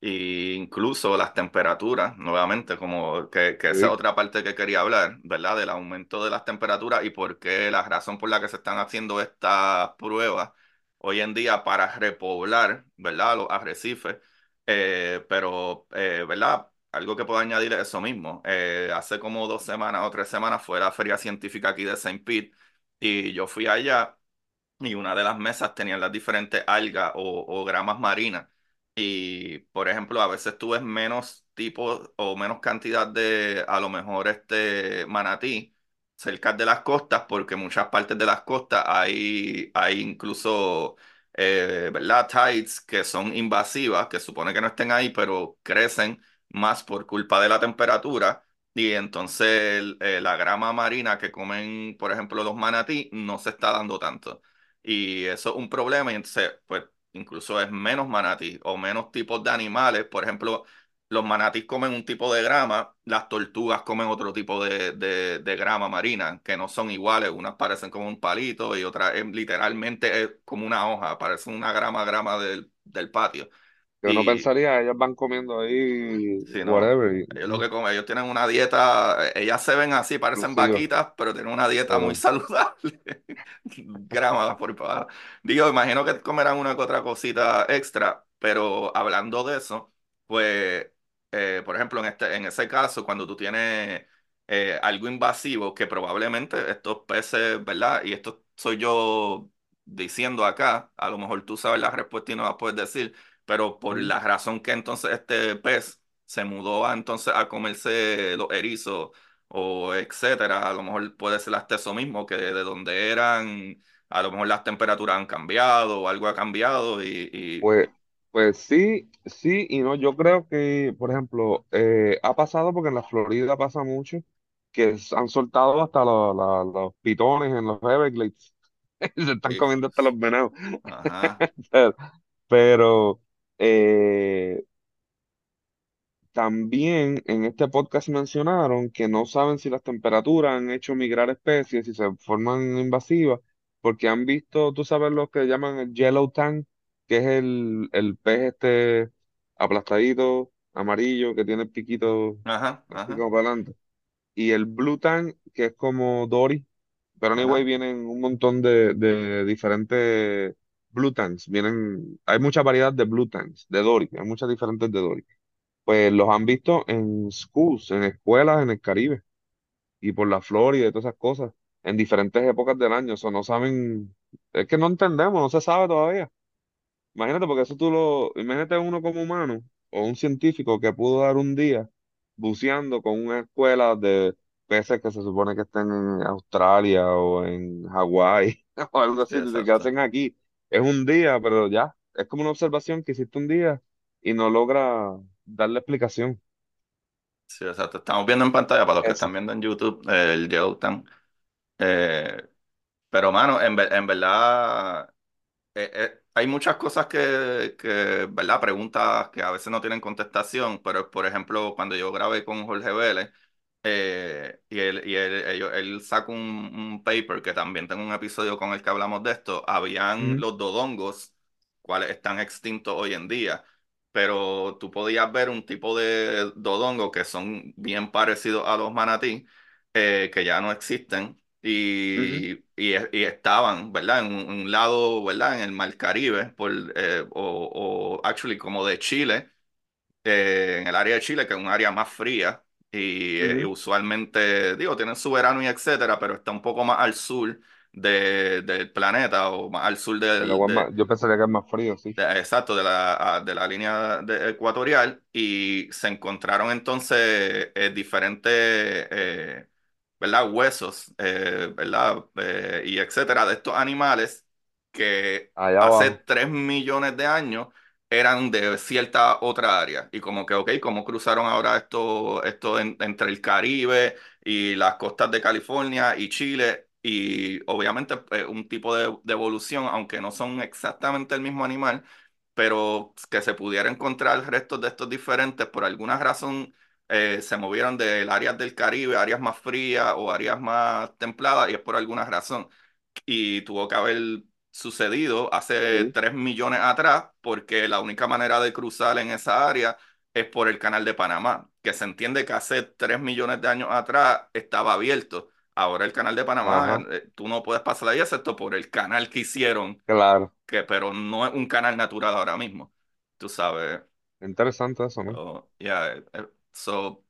e incluso las temperaturas, nuevamente, como que, que esa Sí, otra parte que quería hablar, ¿verdad? Del aumento de las temperaturas y por qué la razón por la que se están haciendo estas pruebas hoy en día para repoblar, ¿verdad? Los arrecifes. Eh, pero, eh, ¿verdad? Algo que puedo añadir es eso mismo. Eh, hace como dos semanas o tres semanas fue la feria científica aquí de Saint Pete y yo fui allá y una de las mesas tenía las diferentes algas o, gramas marinas. Y, por ejemplo, a veces tú ves menos tipos o menos cantidad de, a lo mejor, este manatí cerca de las costas, porque muchas partes de las costas hay, hay incluso, eh, ¿verdad? Tides que son invasivas, que supone que no estén ahí, pero crecen más por culpa de la temperatura. Y entonces eh, la grama marina que comen, por ejemplo, los manatí, no se está dando tanto. Y eso es un problema, y entonces, pues, incluso es menos manatí o menos tipos de animales. Por ejemplo, los manatís comen un tipo de grama, las tortugas comen otro tipo de, de, grama marina, que no son iguales. Unas parecen como un palito y otras es- literalmente es como una hoja, parece una grama, grama del, del patio. Que uno pensaría, ellas van comiendo ahí, Sí, no. whatever, Ellos lo que comen, ellos tienen una dieta, ellas se ven así, parecen exclusiva, vaquitas, pero tienen una dieta muy saludable. Grama por abajo. Digo, imagino que comerán una que otra cosita extra, pero hablando de eso, pues, eh, por ejemplo, en este, en ese caso, cuando tú tienes eh, algo invasivo, que probablemente estos peces, ¿verdad? Y esto soy yo diciendo acá, a lo mejor tú sabes la respuesta y no la puedes decir pero por la razón que entonces este pez se mudó a, entonces a comerse los erizos o etcétera, a lo mejor puede ser hasta eso mismo, que de donde eran, a lo mejor las temperaturas han cambiado o algo ha cambiado y, y- pues, pues sí, sí y no. Yo creo que, por ejemplo, eh, ha pasado porque en la Florida pasa mucho que han soltado hasta los, pitones en los Everglades se están comiendo hasta los venados. ajá, pero, eh, También en este podcast mencionaron que no saben si las temperaturas han hecho migrar especies, si se forman invasivas, porque han visto, tú sabes lo que llaman el yellow tang, que es el, el pez este aplastadito, amarillo, que tiene el piquito ajá, así ajá, como para adelante. Y el blue tang, que es como Dory, pero anyway ajá. vienen un montón de, de diferentes blue tangs, vienen, hay mucha variedad de blue tangs, de Dory, hay muchas diferentes de Dory pues los han visto en schools, en escuelas en el Caribe y por la Florida y todas esas cosas, en diferentes épocas del año. O no saben, Es que no entendemos, no se sabe todavía. Imagínate, porque eso tú lo, imagínate uno como humano o un científico que pudo dar un día buceando con una escuela de peces que se supone que estén en Australia o en Hawái o algo Sí, así, que hacen aquí. Es un día, pero ya, es como una observación que hiciste un día y no logra darle explicación. Sí, exacto. Estamos viendo en pantalla para los que están viendo en YouTube eh, el Yellowstone. Eh, pero, mano, en, ver- en verdad. eh, eh, hay muchas cosas que, que, ¿verdad? Preguntas que a veces no tienen contestación, pero por ejemplo, cuando yo grabé con Jorge Vélez, eh, y él, y él, ellos- él sacó un, un paper que también tengo un episodio con el que hablamos de esto, habían Ujú, los dodongos, cuales están extintos hoy en día, pero tú podías ver un tipo de dodongo que son bien parecidos a los manatí, eh, que ya no existen y, y, y estaban, ¿verdad? En un, un lado, ¿verdad? En el Mar Caribe, por, eh, o, o actually como de Chile, eh, en el área de Chile, que es un área más fría, y, eh, usualmente, digo, tienen su verano y etcétera, pero está un poco más al sur de- del planeta, o más al sur El del, de, más- yo pensaría que es más frío, sí. de- exacto, de la, de la línea ecuatorial y se encontraron entonces eh, diferentes, eh, ¿verdad? Huesos, ¿verdad? Y etcétera, de estos animales que Allá hace abajo. 3 millones de años eran de cierta otra área. Y como que, ok, ¿cómo cruzaron ahora esto, esto en- entre el Caribe y las costas de California y Chile? Y obviamente eh, un tipo de, de evolución, aunque no son exactamente el mismo animal, pero que se pudiera encontrar restos de estos diferentes, por alguna razón eh, se movieron del áreas del Caribe, áreas más frías o áreas más templadas, y es por alguna razón. Y tuvo que haber sucedido hace Sí. 3 millones atrás, porque la única manera de cruzar en esa área es por el canal de Panamá, que se entiende que hace 3 millones de años atrás estaba abierto. Ahora el canal de Panamá, Ajá. eh, tú no puedes pasar ahí excepto por el canal que hicieron Claro. que, pero no es un canal natural ahora mismo, tú sabes. Interesante eso, ¿no? So, yeah, eh, eh, so,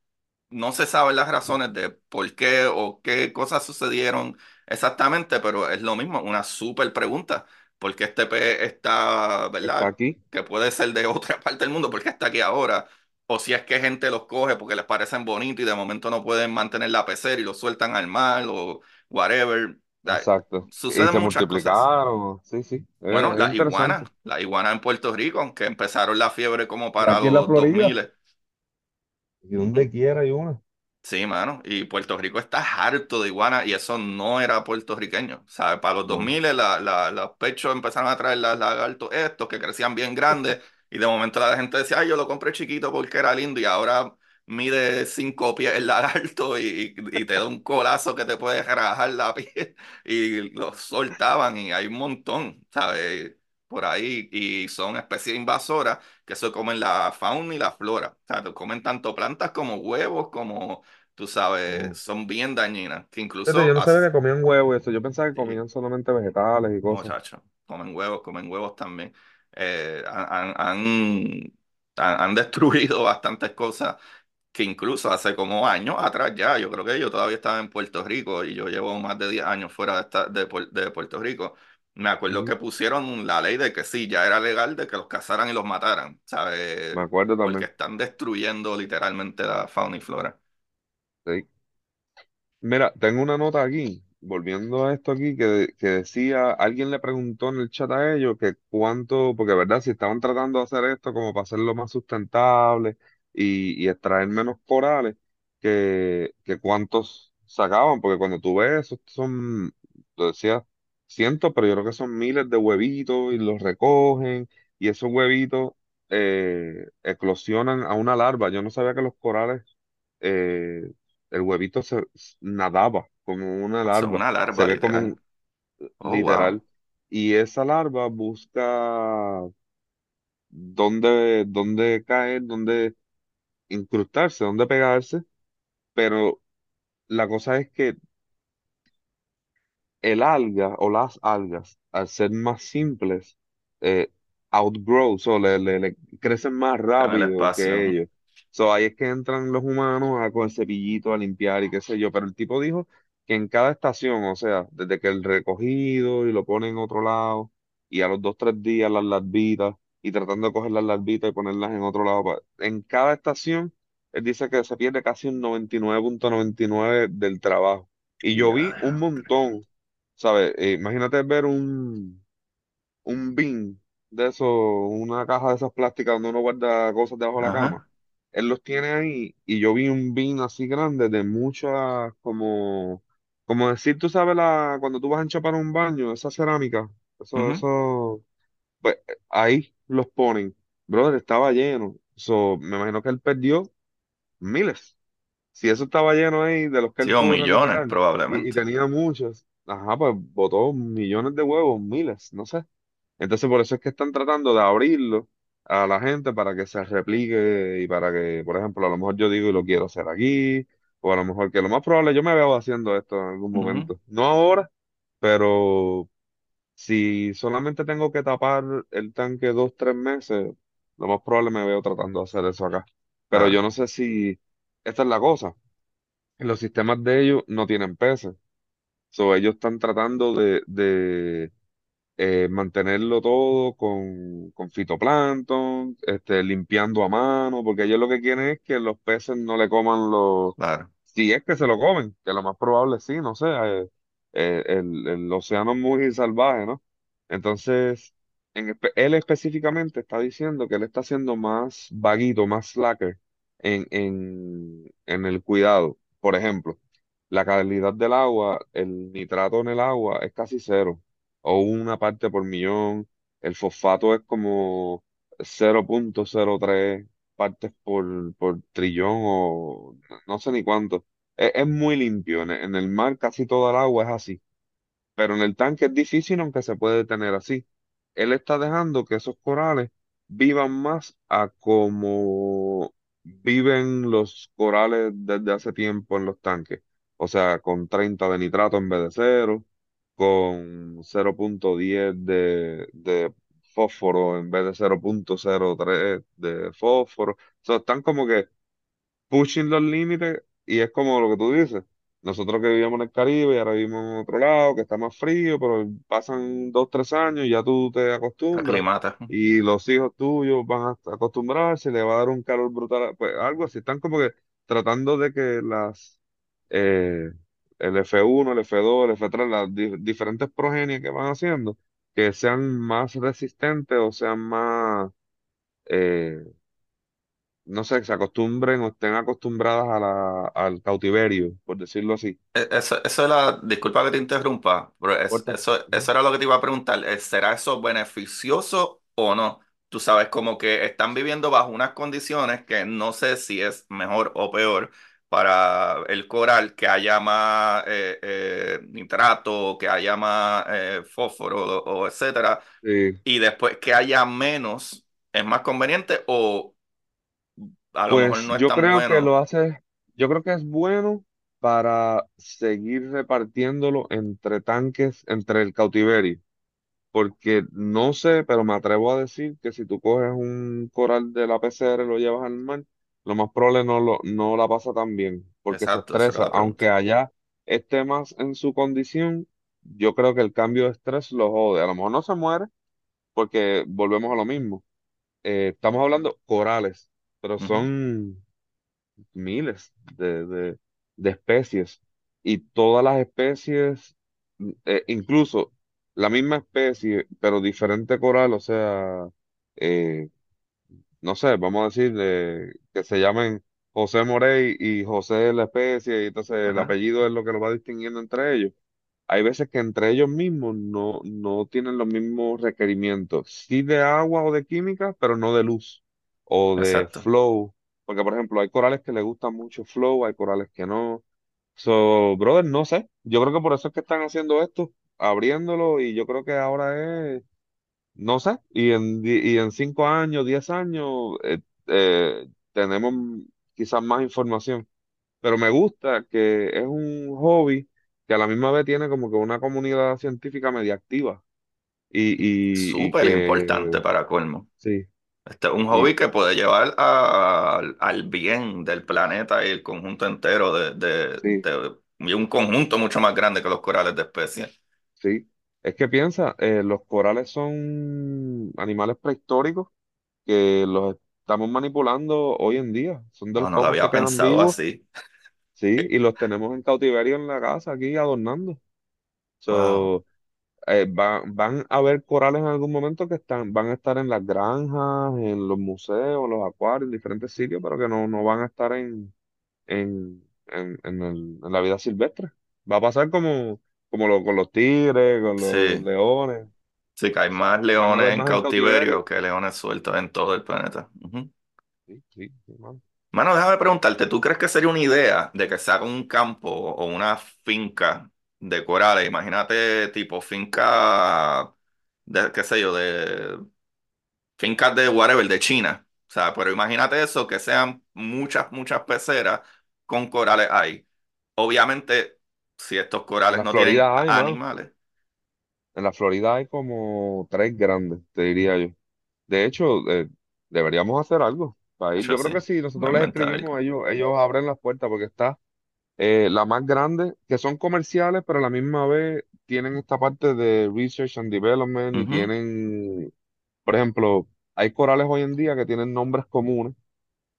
no se saben las razones de por qué o qué cosas sucedieron exactamente, pero es lo mismo, una súper pregunta. ¿Por qué este pez está, Está verdad? aquí. Que puede ser de otra parte del mundo, ¿por qué está aquí ahora? O si es que gente los coge porque les parecen bonitos y de momento no pueden mantener la pecera y los sueltan al mar o whatever. Exacto. Y Suceden se muchas cosas. multiplicaron. Sí, sí. Bueno, las iguanas, las iguanas en Puerto Rico, que empezaron la fiebre como Y para aquí en la los dos Florida. mil Y donde quiera hay una. Sí, mano, y Puerto Rico está harto de iguanas y eso no era puertorriqueño. ¿Sabes? Para los dos No. mil la, la- los pechos empezaron a traer los lagartos estos que crecían bien grandes y de momento la gente decía, ay, yo lo compré chiquito porque era lindo y ahora mide cinco pies el lagarto y, y te da un colazo que te puede rajar la piel y los soltaban y hay un montón, ¿sabes? Por ahí y son especies invasoras que se comen la fauna y la flora. O sea, comen tanto plantas como huevos como tú sabes, son bien dañinas, que Fíjate, yo incluso, no sabía que comían huevo y eso. Yo pensaba que comían solamente vegetales y cosas. muchachos, comen huevos, comen huevos también. Eh, han, han, han- destruido bastantes cosas que incluso hace como años atrás ya, yo creo que yo todavía estaba en Puerto Rico y yo llevo más de 10 años fuera de, esta- de, Puer- de Puerto Rico. Me acuerdo que pusieron la ley de que sí, ya era legal de que los cazaran y los mataran, Me ¿sabes? acuerdo Porque también. están destruyendo literalmente la fauna y flora. Sí. Mira, tengo una nota aquí, volviendo a esto aquí, que, que decía, alguien le preguntó en el chat a ellos que cuánto, porque verdad, si estaban tratando de hacer esto como para hacerlo más sustentable y, y extraer menos corales, que, que cuántos sacaban, porque cuando tú ves, esos son, lo decía, cientos, pero yo creo que son miles de huevitos y los recogen y esos huevitos eh, eclosionan a una larva. Yo no sabía que los corales eh, el huevito se nadaba como una Son larva, una se larva, ve como literal. un Oh, wow. literal, y esa larva busca dónde, dónde caer, dónde incrustarse, dónde pegarse, pero la cosa es que el alga o las algas, al ser más simples, eh, outgrow, o le, le- le crecen más el rápido que ellos. So, ahí es que entran los humanos a con el cepillito a limpiar y qué sé yo, pero el tipo dijo que en cada estación, o sea, desde que el recogido y lo ponen en otro lado, y a los dos, tres días las larvitas, y tratando de coger las larvitas y ponerlas en otro lado, en cada estación, él dice que se pierde casi un noventa y nueve punto noventa y nueve del trabajo. Y yo vi un montón, ¿sabes? Eh, imagínate ver un un bin de eso, una caja de esas plásticas donde uno guarda cosas debajo de la cama. Él los tiene ahí y yo vi un bin así grande de muchas, como, como decir, tú sabes, la, cuando tú vas a enchapar un baño, esa cerámica, eso, ujú. eso, pues ahí los ponen. Brother, estaba lleno. So, me imagino que él perdió miles. Si eso estaba lleno ahí de los que Sí, él o pudo millones recuperar y, y probablemente. tenía muchos, ajá, pues botó millones de huevos, miles, no sé. Entonces, por eso es que están tratando de abrirlo a la gente para que se replique y para que, por ejemplo, a lo mejor yo digo y lo quiero hacer aquí, o a lo mejor que lo más probable yo me veo haciendo esto en algún Ujú. momento. No ahora, pero si solamente tengo que tapar el tanque dos, tres meses, lo más probable me veo tratando de hacer eso acá. Pero yo Claro, no sé si esta es la cosa. Los sistemas de ellos no tienen peces. So, ellos están tratando de, de eh, mantenerlo todo con, con fitoplancton, este, limpiando a mano, porque ellos lo que quieren es que los peces no le coman los, claro. si es que se lo comen, que lo más probable sí, no sé, eh, eh, el, el océano es muy salvaje, ¿no? Entonces, en espe- él específicamente está diciendo que él está siendo más vaguito, más slacker en, en, en el cuidado. Por ejemplo, la calidad del agua, el nitrato en el agua es casi cero o una parte por millón. El fosfato es como cero punto cero tres partes por, por trillón o no sé ni cuánto. Es, es muy limpio. En, en el mar casi toda el agua es así. Pero en el tanque es difícil, aunque se puede tener así. Él está dejando que esos corales vivan más a como viven los corales desde hace tiempo en los tanques. O sea, con 30 de nitrato en vez de cero, con cero punto diez de, de fósforo en vez de cero punto cero tres de fósforo. O sea, están como que pushing los límites y es como lo que tú dices. Nosotros que vivíamos en el Caribe y ahora vivimos en otro lado que está más frío, pero pasan dos, tres años y ya tú te acostumbras Aclimata. y los hijos tuyos van a acostumbrarse, le va a dar un calor brutal, pues algo así. Están como que tratando de que las, eh, el F1, el F2, el F3, las di- diferentes progenies que van haciendo, que sean más resistentes o sean más... eh, no sé, se acostumbren o estén acostumbradas a la, al cautiverio, por decirlo así. E- Eso, eso era, disculpa que te interrumpa, pero es- Corta. eso, eso era lo que te iba a preguntar. eh, ¿Será eso beneficioso o no? Tú sabes, como que están viviendo bajo unas condiciones que no sé si es mejor o peor para el coral, que haya más eh, eh, nitrato, que haya más eh, fósforo o, o etcétera, Sí. y después que haya menos, ¿es más conveniente o a lo mejor Pues no es yo tan creo que lo hace, yo creo que es bueno para seguir repartiéndolo entre tanques, entre el cautiverio. Porque no sé, pero me atrevo a decir que si tú coges un coral de la PCR y lo llevas al mar, lo más probable no, lo, no la pasa tan bien, porque se Exacto, estresa. Aunque allá esté más en su condición, yo creo que el cambio de estrés lo jode. A lo mejor no se muere, porque volvemos a lo mismo. Eh, estamos hablando corales, pero son miles de, de, de especies y todas las especies, eh, incluso la misma especie, pero diferente coral, o sea, eh, no sé, vamos a decir eh, que se llamen José Morey y José la especie, y entonces el Ajá, apellido es lo que lo va distinguiendo entre ellos. Hay veces que entre ellos mismos no, no tienen los mismos requerimientos, sí de agua o de química, pero no de luz o de exacto. flow. Porque, por ejemplo, hay corales que les gustan mucho flow, hay corales que no. So, brother, no sé. Yo creo que por eso es que están haciendo esto, abriéndolo, y yo creo que ahora es, no sé, y en, y en cinco años, diez años, eh, eh, tenemos quizás más información pero me gusta que es un hobby que a la misma vez tiene como que una comunidad científica media activa y, y, y Súper importante para colmo. sí, Este es un hobby que puede llevar a- al al bien del planeta y el conjunto entero de, de, sí, y un conjunto mucho más grande que los corales de especies. Sí, es que piensa, eh, los corales son animales prehistóricos que los estamos manipulando hoy en día. Son de No, los no lo pocos que había quedan pensado vivos, así. sí, y los tenemos en cautiverio en la casa aquí adornando. Wow. So, eh, va- van a haber corales en algún momento que están, van a estar en las granjas, en los museos, los acuarios, en diferentes sitios, pero que no, no van a estar en, en, en, en el- en la vida silvestre. Va a pasar como, como lo- con los tigres, con los Sí, leones. sí que hay más leones en más en cautiverio cautiverio. que leones sueltos en todo el planeta. Ujú. Sí, sí, sí, mano. Mano, déjame preguntarte, ¿tú crees que sería una idea de que se haga un campo o una finca de corales? Imagínate tipo finca de, qué sé yo, de fincas de whatever, de China. O sea, pero imagínate eso, que sean muchas, muchas peceras con corales ahí. Obviamente, si estos corales no tienen hay, animales. En la Florida hay como tres grandes, te diría yo. De hecho, eh, deberíamos hacer algo. para ir. Eso Yo creo sí, que si voy nosotros les escribimos, ellos, ellos abren las puertas porque está eh, la más grande, que son comerciales, pero a la misma vez tienen esta parte de research and development y tienen, por ejemplo, hay corales hoy en día que tienen nombres comunes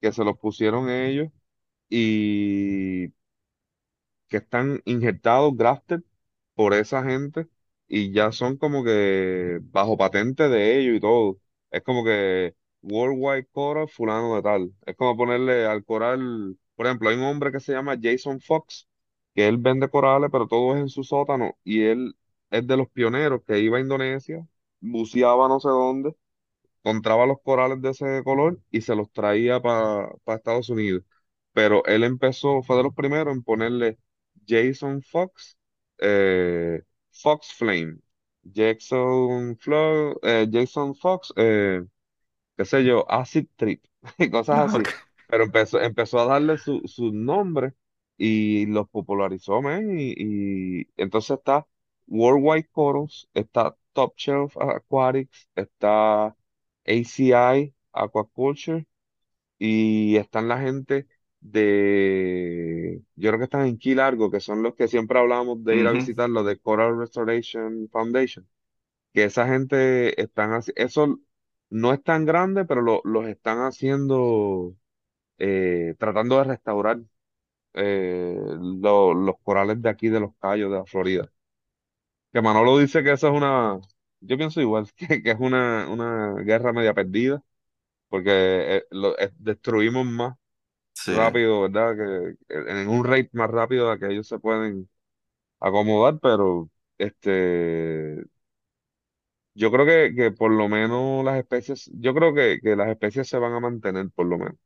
que se los pusieron ellos y que están injertados, grafted por esa gente y ya son como que bajo patente de ellos y todo. Es como que Worldwide Coral fulano de tal. Es como ponerle al coral, por ejemplo, hay un hombre que se llama Jason Fox, que él vende corales, pero todo es en su sótano y él es de los pioneros que iba a Indonesia, buceaba no sé dónde encontraba los corales de ese color y se los traía para Estados Unidos. Pero él empezó, fue de los primeros en ponerle Jason Fox, eh, Fox Flame, Jackson Flo- eh, Jason Fox, eh, qué sé yo, Acid Trip y cosas así. Pero empezó, empezó a darle su, su nombre y los popularizó, man. Y, y entonces está Worldwide Corals, está Top Shelf Aquatics, está ACI Aquaculture y están la gente de, yo creo que están en Key Largo, que son los que siempre hablamos de ir a Ujú, visitar, los de Coral Restoration Foundation que esa gente están haci- eso no es tan grande, pero lo- los están haciendo, eh, tratando de restaurar eh, lo- los corales de aquí de los Cayos de la Florida. Que Manolo dice que eso es una, yo pienso igual, que, que es una, una guerra media perdida, porque eh, lo- eh, destruimos más Sí. rápido, ¿verdad? Que, en un rate más rápido a que ellos se pueden acomodar, pero este Yo creo que, que por lo menos las especies, yo creo que, que las especies se van a mantener por lo menos,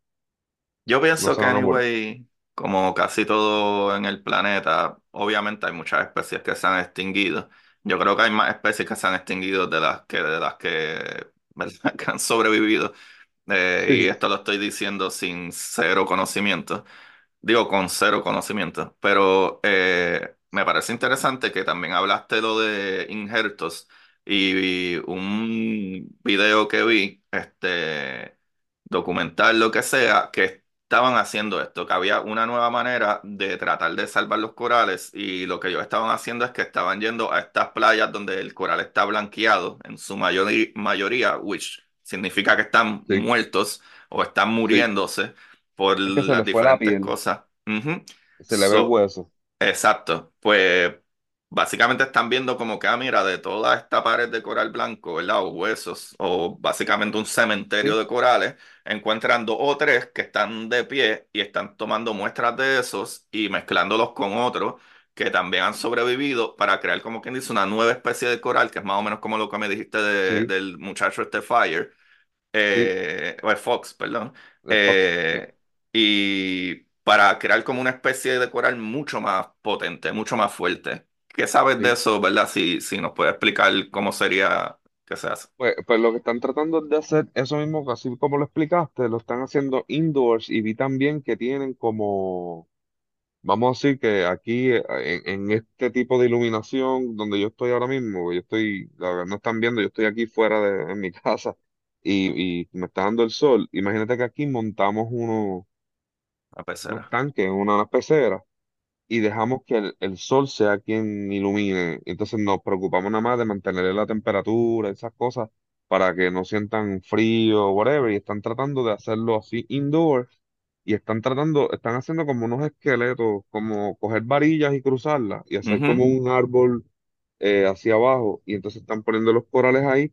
Yo no pienso se que, van a morir. anyway, como casi todo en el planeta, obviamente hay muchas especies que se han extinguido. Yo creo que hay más especies que se han extinguido de las que, de las que, ¿verdad? que han sobrevivido. Eh, y Sí, esto lo estoy diciendo sin cero conocimiento. Digo, con cero conocimiento, pero eh, me parece interesante que también hablaste lo de injertos y, un video que vi, este, documental, lo que sea, que estaban haciendo esto, que había una nueva manera de tratar de salvar los corales y lo que ellos estaban haciendo es que estaban yendo a estas playas donde el coral está blanqueado en su mayori- mayoría, which significa que están sí, muertos o están sí. muriéndose por Es que se las la diferentes piel, cosas. Ujú. se le ve el hueso. exacto. Pues básicamente están viendo como que, ah, mira, de toda esta pared de coral blanco, ¿verdad? O huesos, o básicamente un cementerio Sí, de corales, encuentran dos o tres que están de pie y están tomando muestras de esos y mezclándolos con otros que también han sobrevivido para crear, como quien dice, una nueva especie de coral, que es más o menos como lo que me dijiste de- sí, del muchacho este Fire sí, eh, o de Fox, perdón, de Fox, sí, eh, y para crear como una especie de coral mucho más potente, mucho más fuerte. ¿Qué sabes de sí. eso, verdad? Si, si nos puede explicar cómo sería que se hace. Pues, pues lo que están tratando de hacer, eso mismo, así como lo explicaste, lo están haciendo indoors y vi también que tienen como Vamos a decir que aquí, eh, en, en este tipo de iluminación donde yo estoy ahora mismo, yo estoy, la verdad, no están viendo, yo estoy aquí fuera de en mi casa y, y me está dando el sol. Imagínate que aquí montamos unos, La unos pecera. tanques, una, una pecera, y dejamos que el, el sol sea quien ilumine. Entonces nos preocupamos nada más de mantener la temperatura, esas cosas, para que no sientan frío o whatever, y están tratando de hacerlo así indoor, y están tratando, están haciendo como unos esqueletos, como coger varillas y cruzarlas, y hacer como Ujú, un árbol eh, hacia abajo, y entonces están poniendo los corales ahí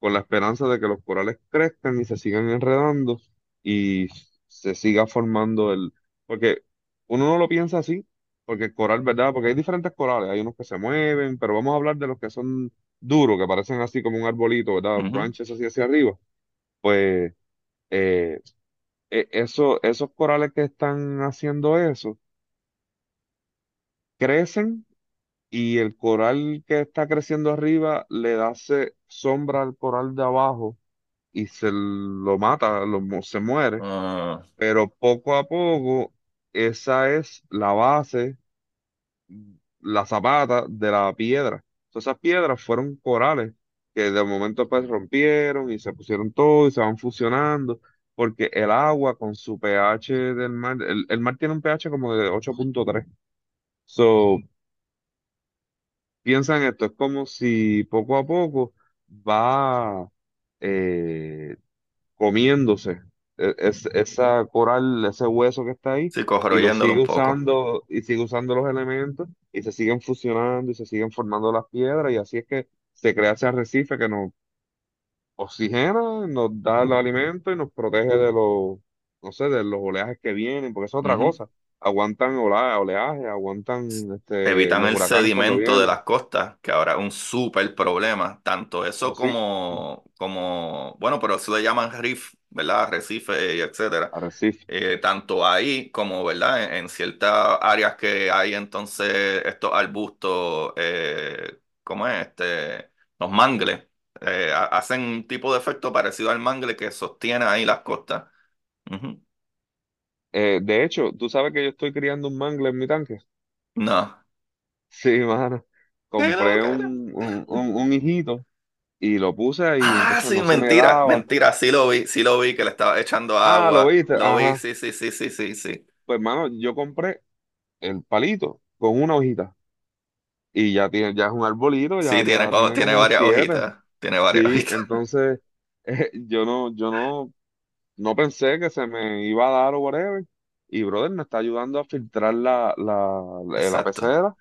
con la esperanza de que los corales crezcan y se sigan enredando y se siga formando el... Porque uno no lo piensa así, porque el coral, ¿verdad? Porque hay diferentes corales, hay unos que se mueven, pero vamos a hablar de los que son duros, que parecen así como un arbolito, ¿verdad? ujú, Branches así hacia arriba. Pues eh, e- eso, esos corales que están haciendo eso, crecen y el coral que está creciendo arriba le da se- sombra al coral de abajo y se lo mata, lo mu- se muere, ah, pero poco a poco esa es la base, la zapata de la piedra. Entonces, esas piedras fueron corales que de momento pues rompieron y se pusieron todo y se van fusionando, porque el agua con su pH del mar, el, el mar tiene un pH como de ocho punto tres So, piensa en esto, es como si poco a poco va eh, comiéndose e- es, esa coral, ese hueso que está ahí, y lo sigue un poco. usando, y sigue usando los elementos, y se siguen fusionando, y se siguen formando las piedras, y así es que se crea ese arrecife que nos oxigena, nos da el alimento y nos protege de los, no sé, de los oleajes que vienen, porque eso es otra Ujú. cosa. Aguantan ola- oleaje, aguantan este, evitan los el huracanes cuando sedimento de vienen, las costas, que ahora es un súper problema, tanto eso sí, como, como, bueno, pero eso le llaman reef, ¿verdad? Arrecife y etcétera. arrecife. Eh, tanto ahí como, ¿verdad? En, en ciertas áreas que hay entonces estos arbustos, eh, ¿cómo es? Este, los mangles, eh, ha- hacen un tipo de efecto parecido al mangle que sostiene ahí las costas. Eh, de hecho, tú sabes que yo estoy criando un mangle en mi tanque. No. Sí, mano. ¿Qué lo Compré un, un, un, un hijito y lo puse ahí, Ah, entonces sí, no se me mentira, daba. mentira, sí lo vi, sí lo vi que le estaba echando Ah, ¿lo agua, viste? lo vi, Ajá. sí, sí, sí, sí, sí, sí. Pues, mano, yo compré el palito con una hojita y ya tiene, ya es un arbolito, Sí, ya, tiene, ya tiene tiene como varias siete. hojitas, tiene varias Sí, entonces eh, yo no, yo no, no pensé que se me iba a dar o whatever. Y, brother, me está ayudando a filtrar la, la, la, la Exacto, pecera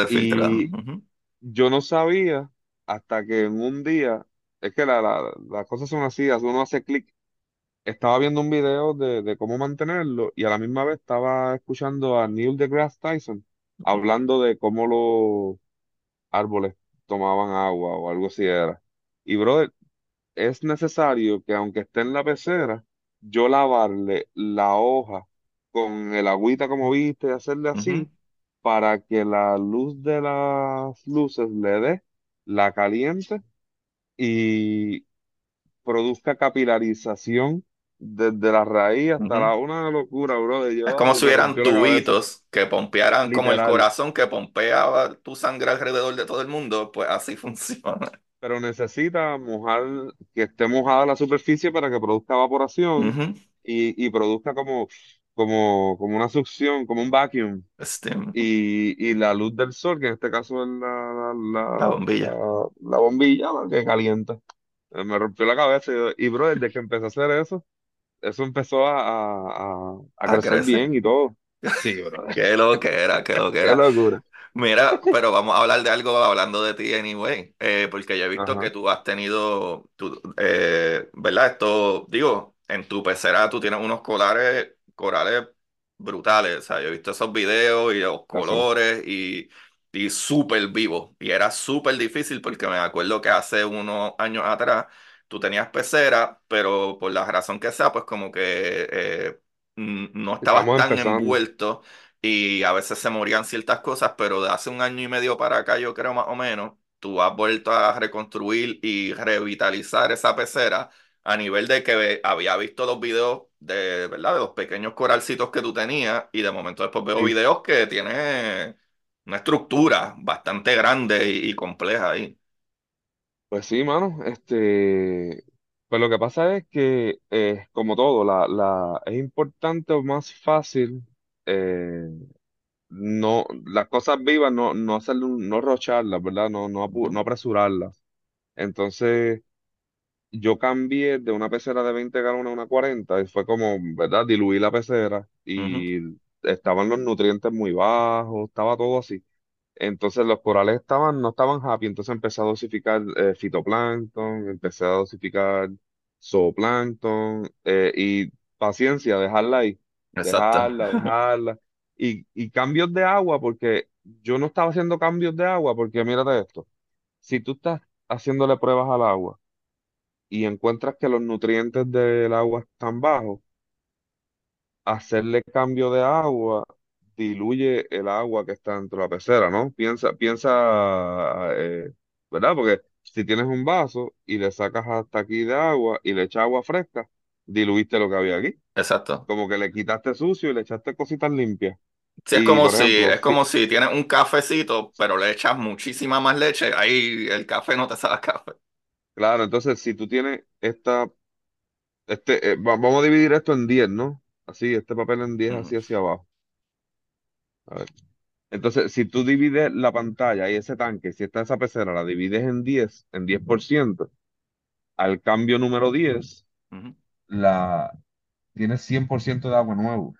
de filtro. y Ujú, yo no sabía hasta que en un día, es que la, la- las cosas son así, uno hace clic estaba viendo un video de, de cómo mantenerlo y a la misma vez estaba escuchando a Neil deGrasse Tyson hablando de cómo los árboles tomaban agua o algo así era. Y brother, es necesario que aunque esté en la pecera, yo lavarle la hoja con el agüita como viste, hacerle ujú, así para que la luz de las luces le dé, la caliente y produzca capilarización desde la raíz hasta ujú. la una locura, brother. Es como Yo si me hubieran rompió la cabeza, tubitos que pompearan como el literal. corazón que pompea tu sangre alrededor de todo el mundo, pues así funciona. Pero necesita mojar, que esté mojada la superficie para que produzca evaporación Ujú, y, y produzca como, como, como una succión, como un vacuum. Steam, Y, y la luz del sol, que en este caso es la, la la, bombilla, la, la bombilla, la que calienta. Eh, Me rompió la cabeza y, y bro, desde que empecé a hacer eso, eso empezó a, a, a crecer bien y todo. Sí, bro. Qué lo que era, qué lo que Qué era. locura. Mira, pero vamos a hablar de algo hablando de ti anyway, eh, porque yo he visto que tú has tenido, tú, eh, ¿verdad? Esto, digo, en tu pecera tú tienes unos corales, corales brutales, o sea, yo he visto esos videos y los colores y, y súper vivos, y era súper difícil porque me acuerdo que hace unos años atrás tú tenías pecera, pero por la razón que sea, pues como que eh, no estabas Estamos tan empezando. envuelto y a veces se morían ciertas cosas, pero de hace un año y medio para acá, yo creo más o menos, tú has vuelto a reconstruir y revitalizar esa pecera a nivel de que había visto los videos de, ¿verdad? De los pequeños coralcitos que tú tenías y de momento después veo Sí, videos que tiene una estructura bastante grande y, y compleja ahí. pues sí, mano. Este, pues lo que pasa es que, eh, como todo, la, la, es importante o más fácil eh, no, las cosas vivas no, no hacerle un- no rocharlas, ¿verdad? No, no, apu- no apresurarlas. Entonces, yo cambié de una pecera de 20 galones a una 40 y fue como, ¿verdad? Diluí la pecera ujú. y estaban los nutrientes muy bajos, estaba todo así. Entonces los corales estaban, no estaban happy, entonces empecé a dosificar eh, fitoplancton, empecé a dosificar zooplancton eh, y paciencia, dejarla ahí, Y, y cambios de agua, porque yo no estaba haciendo cambios de agua, porque mírate esto, si tú estás haciéndole pruebas al agua y encuentras que los nutrientes del agua están bajos, hacerle cambio de agua diluye el agua que está dentro de la pecera, ¿no? Piensa, piensa, eh, ¿verdad? Porque si tienes un vaso y le sacas hasta aquí de agua y le echas agua fresca, diluiste lo que había aquí. Exacto. Como que le quitaste sucio y le echaste cositas limpias. Sí, es Y, como si, es como si tienes un cafecito, pero le echas muchísima más leche, ahí el café no te sabe café. claro, entonces si tú tienes esta, este, eh, va- vamos a dividir esto en 10, ¿no? Así, este papel en 10 Ujú, así hacia abajo. A ver. Entonces, si tú divides la pantalla y ese tanque, si está esa pecera, la divides en 10, en 10%, al cambio número 10, ujú, la, tienes 100% de agua nuevo.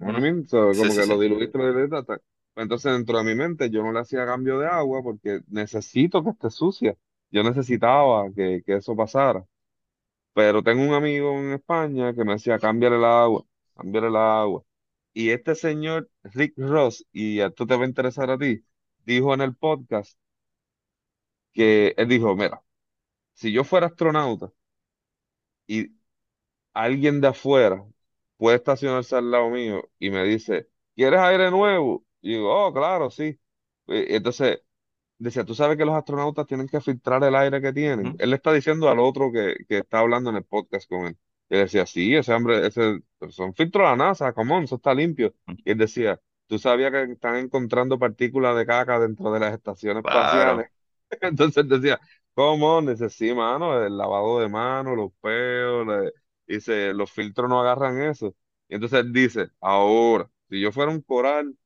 ¿No ujú. what I mean? So, Sí, como sí, que lo sí. diluiste, lo diluiste. hasta- pues Entonces, dentro de mi mente, yo no le hacía cambio de agua porque necesito que esté sucia. Yo necesitaba que, que eso pasara. Pero tengo un amigo en España que me decía, cámbiale el agua, cámbiale el agua. Y este señor, Rick Ross, y esto te va a interesar a ti, dijo en el podcast que él dijo, mira, si yo fuera astronauta y alguien de afuera puede estacionarse al lado mío y me dice, ¿quieres aire nuevo? Y digo, oh, claro, sí. Y entonces decía, tú sabes que los astronautas tienen que filtrar el aire que tienen. Él le está diciendo al otro que, que está hablando en el podcast con él. Y él decía, sí, ese hombre, ese, son filtros de la NASA, come on, eso está limpio. ujú. Y él decía, ¿tú sabías que están encontrando partículas de caca dentro de las estaciones espaciales? Entonces decía, ¿cómo? Dice, sí, mano, el lavado de manos, los peos, dice, los filtros no agarran eso. Y entonces dice, ahora, si yo fuera un coral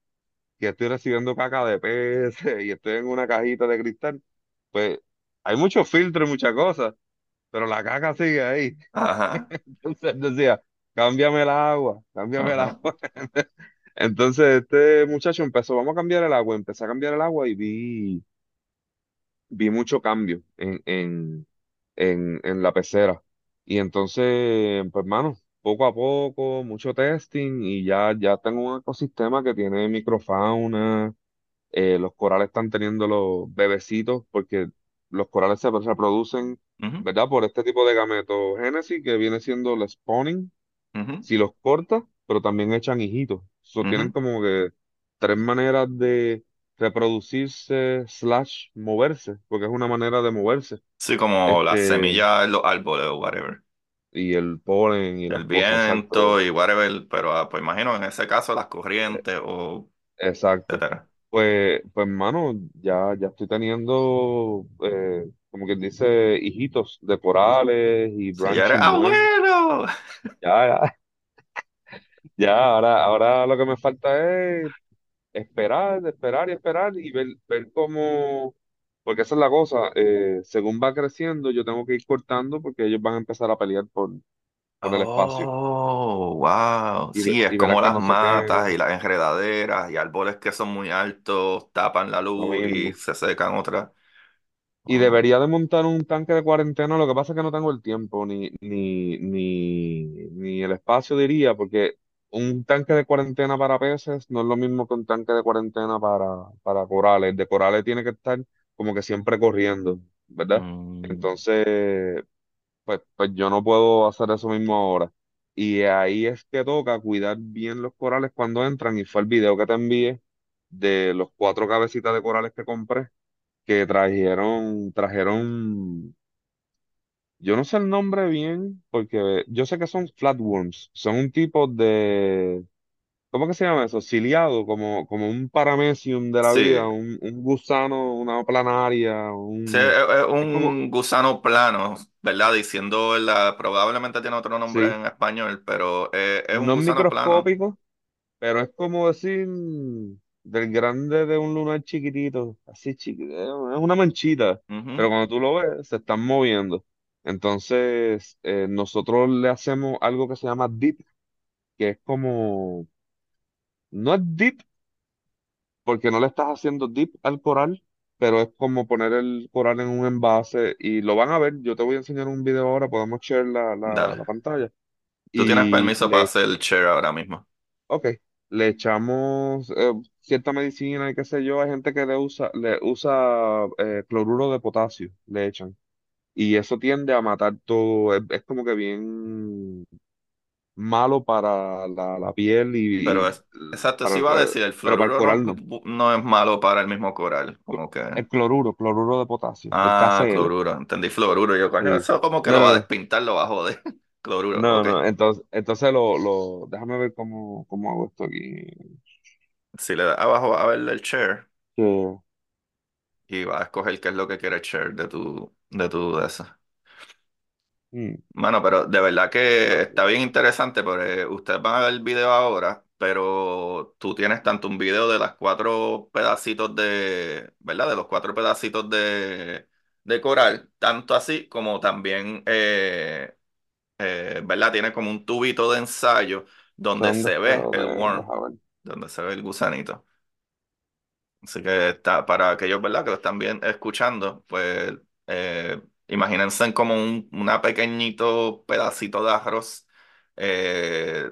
que estoy recibiendo caca de peces y estoy en una cajita de cristal, pues hay muchos filtros y muchas cosas, pero la caca sigue ahí. Ajá, Entonces decía, cámbiame el agua, cámbiame el agua. Entonces este muchacho empezó, vamos a cambiar el agua, empecé a cambiar el agua y vi vi mucho cambio en, en, en, en la pecera. Y entonces, pues, hermano, poco a poco, mucho testing y ya, ya tengo un ecosistema que tiene microfauna, eh, los corales están teniendo los bebecitos porque los corales se reproducen, Ujú, ¿verdad? Por este tipo de gametogénesis que viene siendo el spawning ujú, si los cortas, pero también echan hijitos. So, tienen como que tres maneras de reproducirse slash moverse, porque es una manera de moverse. Sí, como las Este, semillas en los árboles o whatever. y el polen y las El cosas, viento y whatever, pero ah, pues imagino en ese caso las corrientes o Exacto. etcétera. Pues, pues, hermano, ya, ya estoy teniendo, eh, como quien dice, hijitos de corales y Si ya eres branching abuelo. Ya, ya, ya, ahora, ahora lo que me falta es esperar, esperar y esperar y ver, ver cómo, porque esa es la cosa, eh, según va creciendo, yo tengo que ir cortando porque ellos van a empezar a pelear por, por el espacio Oh, wow. y, ve- Sí, es y verás como las cuando se matas y las enredaderas y árboles que son muy altos, tapan la lo luz y mismo. se secan otras. Y debería de montar un tanque de cuarentena, lo que pasa es que no tengo el tiempo ni, ni, ni, ni el espacio, diría, porque un tanque de cuarentena para peces no es lo mismo que un tanque de cuarentena para, para corales. El de corales tiene que estar como que siempre corriendo, ¿verdad? mm, Entonces, pues, pues yo no puedo hacer eso mismo ahora. Y ahí es que toca cuidar bien los corales cuando entran. Y fue el video que te envié de los cuatro cabecitas de corales que compré que trajeron, trajeron, yo no sé el nombre bien, porque yo sé que son flatworms, son un tipo de, ¿cómo que se llama eso? Ciliado, como, como un paramecium de la vida, un, un gusano, una planaria, Sí, un, es es como, un gusano plano, ¿verdad? Diciendo, la, probablemente tiene otro nombre sí, en español, pero eh, es un no es gusano plano. microscópico, pero es como decir, del grande de un lunar chiquitito, así chiquitito, es una manchita, Ujú. pero cuando tú lo ves, se están moviendo. Entonces, eh, nosotros le hacemos algo que se llama dip, que es como, no es dip, porque no le estás haciendo dip al coral, pero es como poner el coral en un envase y lo van a ver. Yo te voy a enseñar un video ahora, podemos share la, la, Dale. pantalla. Tú tienes Y permiso para le hacer el share ahora mismo. Ok, le echamos eh, cierta medicina y qué sé yo, hay gente que le usa, le usa eh, cloruro de potasio, le echan. Y eso tiende a matar todo, es, es como que bien malo para la, la piel y, Pero es, exacto, para sí iba a decir, el pero para el fluoruro no, coral no. no es malo para el mismo coral. Como que. El cloruro, cloruro de potasio, Ah, cloruro. Entendí fluoruro. Yo, coño, Sí. eso como que No, lo va a despintar, lo va a joder. Cloruro, no, no, entonces, entonces lo, lo, déjame ver cómo, cómo hago esto aquí. Si le das abajo a ver el share Que, y va a escoger qué es lo que quiere share de tu, de tu de eso. Mm, Bueno, pero de verdad que está bien interesante porque ustedes van a ver el video ahora, pero tú tienes tanto un video de las cuatro pedacitos de, ¿verdad? De los cuatro pedacitos de, de coral, tanto así como también, eh, eh, ¿verdad? Tiene como un tubito de ensayo donde ¿Dónde se está? ve el worm, ver. donde se ve el gusanito. Así que está, para aquellos, ¿verdad? Que lo están bien escuchando, pues eh, imagínense como un una pequeñito pedacito de arroz eh,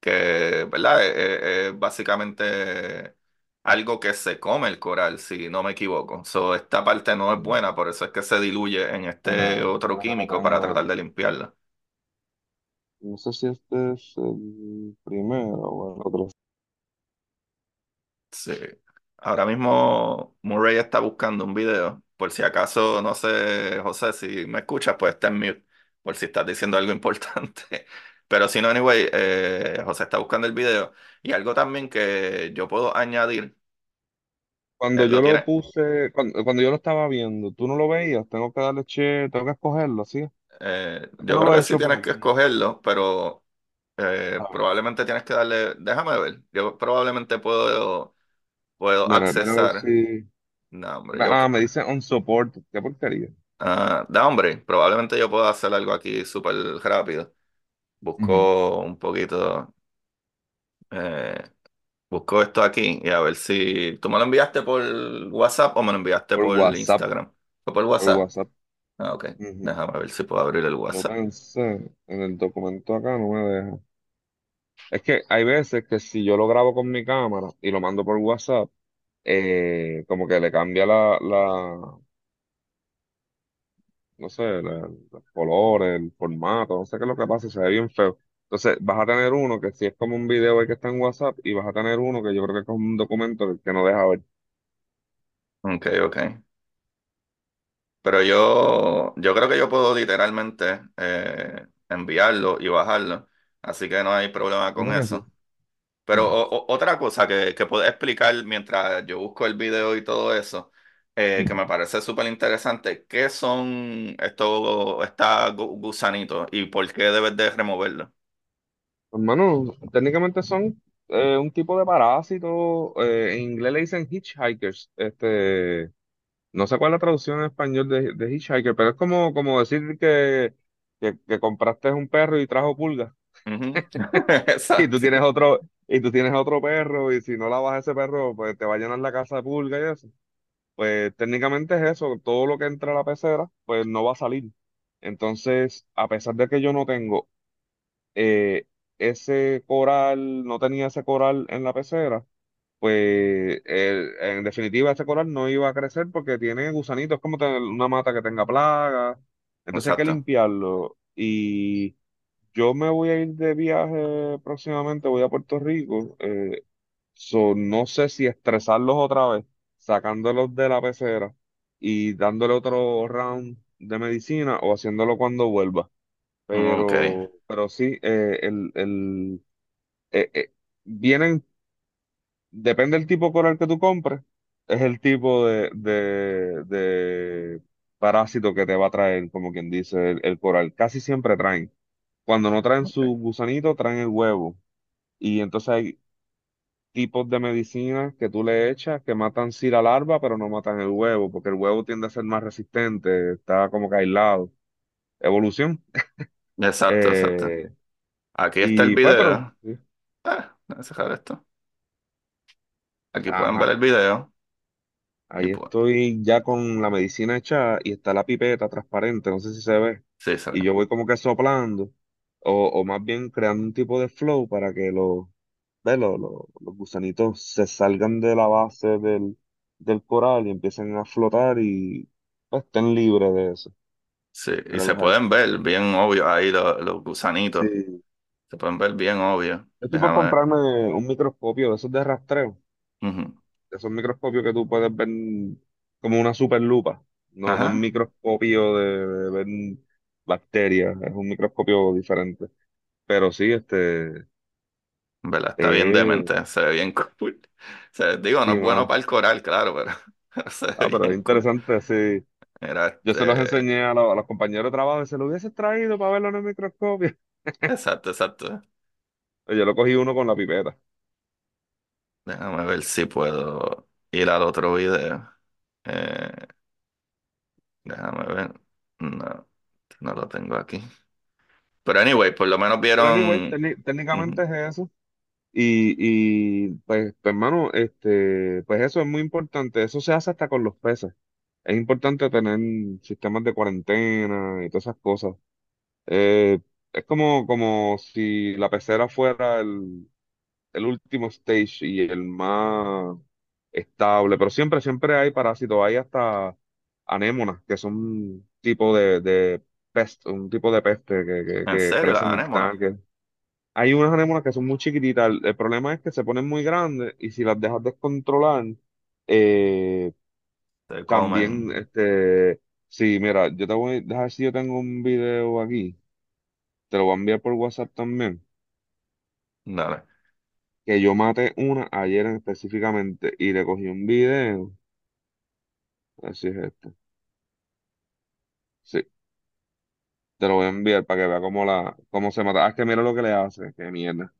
que, ¿verdad? Eh, eh, Es básicamente algo que se come el coral, si no me equivoco. So, esta parte no es buena, por eso es que se diluye en este Ah, otro químico para tratar de limpiarla. No sé si este es el primero o el otro. Sí. Ahora mismo Murray está buscando un video. Por si acaso, no sé, José, si me escuchas, pues está en mute. Por si estás diciendo algo importante. Pero si no, anyway, eh, José está buscando el video. Y algo también que yo puedo añadir, Cuando él yo lo tiene. puse, cuando, cuando yo lo estaba viendo, tú no lo veías, tengo que darle che, tengo que escogerlo, ¿sí? Eh, yo no creo lo que sí hecho por tienes que escogerlo, pero eh, A ver, probablemente tienes que darle. Déjame ver. Yo probablemente puedo, puedo mira, ver accesar. No, hombre, yo. Ah, me dice on support, qué porquería. Ah, da hombre, probablemente yo pueda hacer algo aquí súper rápido. Busco un poquito, eh, busco esto aquí y a ver si tú me lo enviaste por WhatsApp o me lo enviaste Por por WhatsApp, Instagram. ¿Fue por por WhatsApp? WhatsApp. Ah, ok. Ujú. Déjame ver si puedo abrir el No WhatsApp. pensé en el documento acá, no me deja. Es que hay veces que si yo lo grabo con mi cámara y lo mando por WhatsApp, eh, como que le cambia la, la, no sé, la- los colores, el formato, no sé qué es lo que pasa, se ve bien feo. Entonces, vas a tener uno que si es como un video ahí que está en WhatsApp, y vas a tener uno que yo creo que es como un documento que, no deja ver. Ok, ok. Pero yo, yo creo que yo puedo literalmente eh, enviarlo y bajarlo. Así que no hay problema con ¿Verdad que sí? eso. Pero o- o- otra cosa que, que puedo explicar mientras yo busco el video y todo eso, eh, que me parece súper interesante, ¿qué son estos, gu- gusanitos y por qué debes de removerlo? Hermano, técnicamente son eh, un tipo de parásito, eh, en inglés le dicen hitchhikers, este, no sé cuál es la traducción en español de, de hitchhiker, pero es como, como decir que, que, que compraste un perro y trajo pulgas. Ujú. Y tú Exacto. tienes otro, y tú tienes otro perro, y si no lavas ese perro, pues te va a llenar la casa de pulga y eso. Pues técnicamente es eso, todo lo que entra a la pecera, pues no va a salir. Entonces, a pesar de que yo no tengo eh, ese coral, no tenía ese coral en la pecera, pues en definitiva ese coral no iba a crecer porque tiene gusanitos, es como tener una mata que tenga plagas. Entonces hay que Exacto. limpiarlo. Y yo me voy a ir de viaje próximamente, voy a Puerto Rico. eh, so, no sé si estresarlos otra vez, sacándolos de la pecera y dándole otro round de medicina o haciéndolo cuando vuelva. Ok. Pero, pero sí, eh, el, el, eh, eh, vienen, depende del tipo de coral que tú compres, es el tipo de, de, de parásito que te va a traer, como quien dice, el, el coral. Casi siempre traen. Cuando no traen su gusanito, traen el huevo. Y entonces hay tipos de medicinas que tú le echas que matan sí la larva, pero no matan el huevo, porque el huevo tiende a ser más resistente, está como que aislado. Evolución. Exacto, exacto. Eh, Aquí está el y pues, pero video. sí. Ah, déjame dejar esto. Aquí pueden ver Ajá. el video. Y Ahí pues, estoy ya con la medicina hecha y está la pipeta transparente, no sé si se ve. sí, se ve. Y yo voy como que soplando, o, o más bien creando un tipo de flow para que los, los, los, los gusanitos se salgan de la base del, del coral y empiecen a flotar y pues, estén libres de eso. Sí, y se pueden ver bien obvio ahí los, los gusanitos. Sí. Se pueden ver bien obvio. Yo estoy por Déjame comprarme un microscopio de esos de rastreo, Ujú. esos microscopios que tú puedes ver como una super lupa, no, no un Ajá. microscopio de, de ver bacterias, es un microscopio diferente. Pero sí, este, ¿Verdad? Está bien eh, demente. Se ve bien cool. Se, digo, no sí, es bueno mano. para el coral, claro, pero, pero se ve Ah, pero es bien cool. interesante, sí. Yo se los este. enseñé a, los a los compañeros de trabajo y se lo hubiese traído para verlo en el microscopio. Exacto, exacto. Yo lo cogí uno con la pipeta. Déjame ver si puedo ir al otro video. Eh, déjame ver. No, no lo tengo aquí. Pero anyway, por lo menos anyway, vieron. técni- técnicamente Ujú. es eso. Y, y pues, pues, hermano, este, pues eso es muy importante. Eso se hace hasta con los peces. Es importante tener sistemas de cuarentena y todas esas cosas. Eh, es como, como si la pecera fuera el, el último stage y el más estable, pero siempre, siempre hay parásitos. Hay hasta anémonas, que son un tipo de, de pest, un tipo de peste que, que, En que serio, las anémonas. Hay unas anémonas que son muy chiquititas. El, el problema es que se ponen muy grandes y si las dejas descontrolar, eh, también, este, sí, mira, yo te voy a dejar si yo tengo un video aquí, te lo voy a enviar por WhatsApp también, Dale. que yo maté una ayer en específicamente y le cogí un video, así es este, sí, te lo voy a enviar para que vea cómo la, cómo se mata. Ah, es que mira lo que le hace, qué mierda.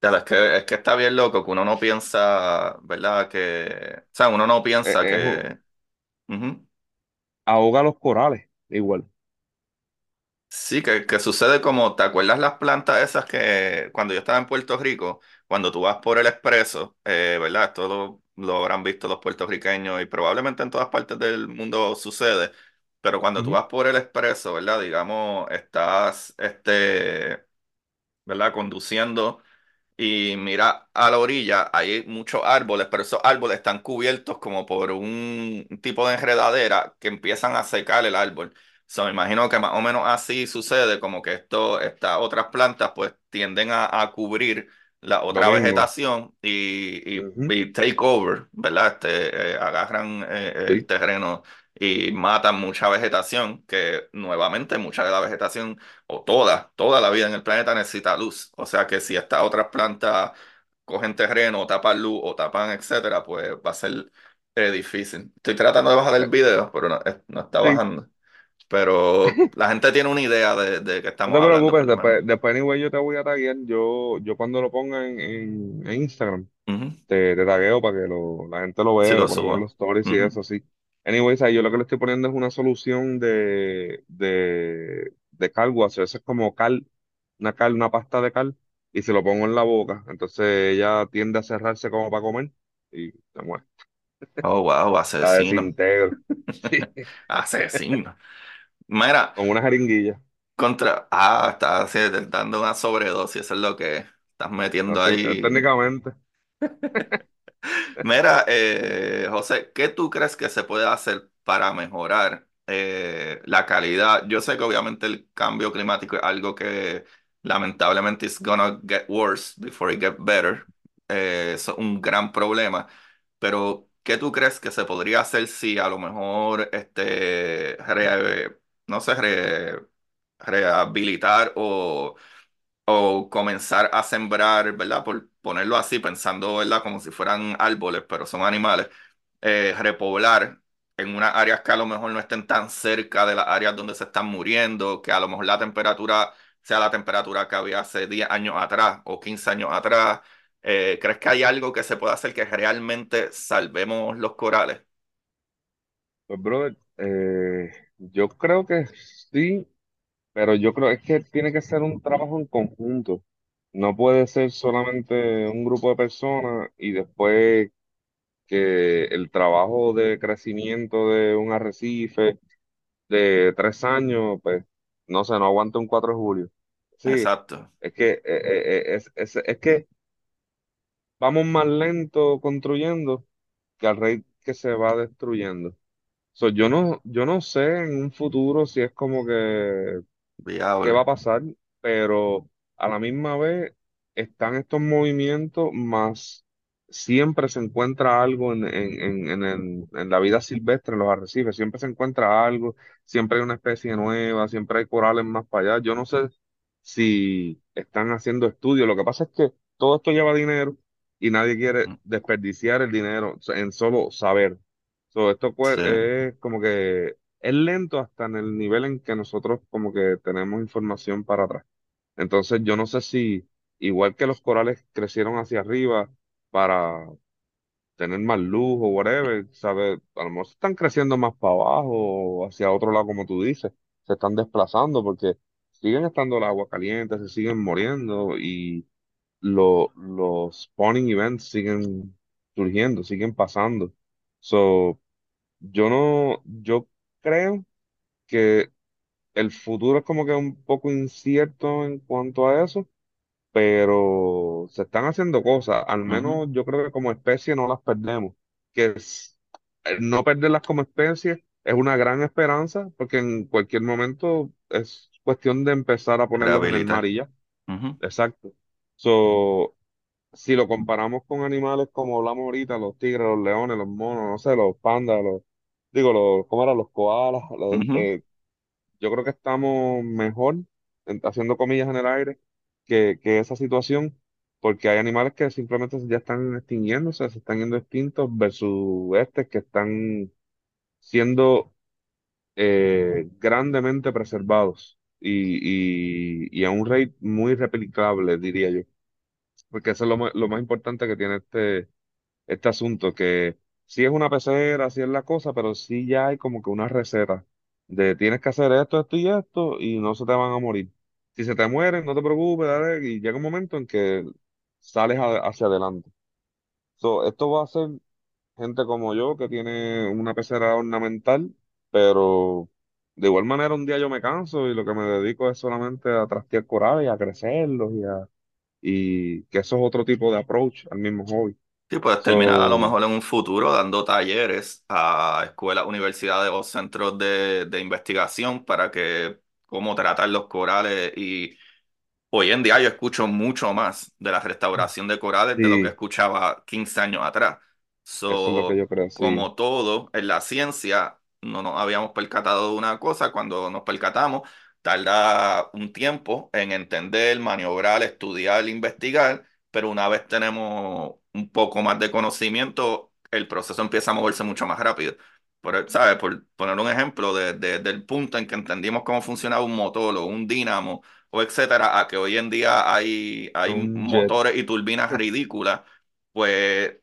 Es que, es que está bien loco que uno no piensa, ¿verdad? Que. O sea, uno no Eh, piensa es que. Ujú. ahoga los corales, igual. Sí, que, que sucede como, ¿te acuerdas las plantas esas que cuando yo estaba en Puerto Rico, cuando tú vas por el expreso, eh, ¿verdad? Esto lo, lo habrán visto los puertorriqueños y probablemente en todas partes del mundo sucede, pero cuando tú Ujú. vas por el expreso, ¿verdad? Digamos, estás, este, ¿verdad? Conduciendo. Y mira, a la orilla hay muchos árboles, pero esos árboles están cubiertos como por un tipo de enredadera que empiezan a secar el árbol. So, me imagino que más o menos así sucede, como que esto, estas otras plantas pues tienden a, a cubrir la Lo otra mismo. vegetación y, y, Ujú. y take over, ¿verdad? Este, eh, agarran eh, el Sí, terreno y matan mucha vegetación, que nuevamente mucha de la vegetación o toda, toda la vida en el planeta necesita luz. O sea que si estas otras plantas cogen terreno, o tapan luz, o tapan, etcétera, pues va a ser eh, difícil. Estoy tratando de bajar el video, pero no, no está sí. bajando. Pero la gente tiene una idea de, de No estamos te hablando, por preocupes, después, después anyway yo te voy a taguear, yo, yo cuando lo ponga en, en, en Instagram, Ujú. te, te tagueo para que lo, la gente lo vea, lo lo los stories y Ujú. eso, sí. Anyways, ahí yo lo que le estoy poniendo es una solución de, de, de cal wash, eso es como cal, una cal, una pasta de cal, y se lo pongo en la boca, entonces ella tiende a cerrarse como para comer, y se muere, Oh, wow, asesino. sí, Asesino. Mira, con una jeringuilla, contra. Ah, estás así, dando una sobredosis, eso es lo que estás metiendo así, ahí. técnicamente. Mira, eh, José, ¿qué tú crees que se puede hacer para mejorar eh, la calidad? Yo sé que obviamente el cambio climático es algo que lamentablemente is gonna get worse before it get better. Eh, es un gran problema. Pero, ¿qué tú crees que se podría hacer si a lo mejor este, no sé, re- rehabilitar o o comenzar a sembrar, ¿verdad? Por ponerlo así, pensando, ¿verdad? Como si fueran árboles, pero son animales, eh, repoblar en unas áreas que a lo mejor no estén tan cerca de las áreas donde se están muriendo, que a lo mejor la temperatura sea la temperatura que había hace 10 años atrás o 15 años atrás. Eh, ¿crees que hay algo que se pueda hacer que realmente salvemos los corales? Pues, brother, eh, yo creo que sí, pero yo creo es que tiene que ser un trabajo en conjunto. No puede ser solamente un grupo de personas y después que el trabajo de crecimiento de un arrecife de tres años, pues, no sé, no aguanta un 4 de julio. Sí, Exacto. es que, eh, eh, eh, es, es, es que vamos más lento construyendo que al rey que se va destruyendo. So, yo no, yo no sé en un futuro si es como que qué va a pasar, pero a la misma vez están estos movimientos, más siempre se encuentra algo en, en, en, en, el- en la vida silvestre, en los arrecifes, siempre se encuentra algo, siempre hay una especie nueva, siempre hay corales más para allá. Yo no sé si están haciendo estudios, lo que pasa es que todo esto lleva dinero y nadie quiere Mm, desperdiciar el dinero en solo saber. So, esto Sí. pues, es como que es lento hasta en el nivel en que nosotros como que tenemos información para atrás. Entonces yo no sé si, igual que los corales crecieron hacia arriba para tener más luz o whatever, ¿sabes? A lo mejor están creciendo más para abajo o hacia otro lado, como tú dices. Se están desplazando porque siguen estando el agua caliente, se siguen muriendo y lo- los spawning events siguen surgiendo, siguen pasando. So, yo no, yo creo que el futuro es como que un poco incierto en cuanto a eso, pero se están haciendo cosas. Al Ujú. menos yo creo que como especie no las perdemos. Que es- no perderlas como especie es una gran esperanza, porque en cualquier momento es cuestión de empezar a ponerlos en el mar Rehabilitar. y ya. Ujú. Exacto. So, si lo comparamos con animales como hablamos ahorita, los tigres, los leones, los monos, no sé, los pandas, los, digo, los, ¿cómo eran? Los koalas, los, Ujú. eh, yo creo que estamos mejor, en- haciendo comillas en el aire, que, que esa situación, porque hay animales que simplemente ya están extinguiéndose, se están yendo extintos, versus estos que están siendo eh, grandemente preservados y, y, y a un rate muy replicable, diría yo, porque eso es lo, ma- lo más importante que tiene este este asunto, que sí es una pecera, sí es la cosa, pero sí ya hay como que una receta de tienes que hacer esto, esto y esto y no se te van a morir. Si se te mueren, no te preocupes, dale, y llega un momento en que sales hacia adelante. So, esto va a ser gente como yo que tiene una pecera ornamental, pero de igual manera un día yo me canso y lo que me dedico es solamente a trastear corales y a crecerlos y a, y que eso es otro tipo de approach al mismo hobby. Sí, puedes terminar a lo So, mejor en un futuro dando talleres a escuelas, universidades o centros de, de investigación para que cómo tratar los corales y Hoy en día yo escucho mucho más de la restauración de corales de lo que sí. escuchaba 15 años atrás. Eso es lo que So, yo creo, sí. como todo en la ciencia, no nos habíamos percatado de una cosa, cuando nos percatamos, tarda un tiempo en entender, maniobrar, estudiar, investigar, pero una vez tenemos un poco más de conocimiento, el proceso empieza a moverse mucho más rápido. Por, ¿sabes? Por poner un ejemplo, de- de- del punto en que entendimos cómo funcionaba un motor o un dínamo o etcétera, a que hoy en día hay, hay motores y turbinas ridículas, pues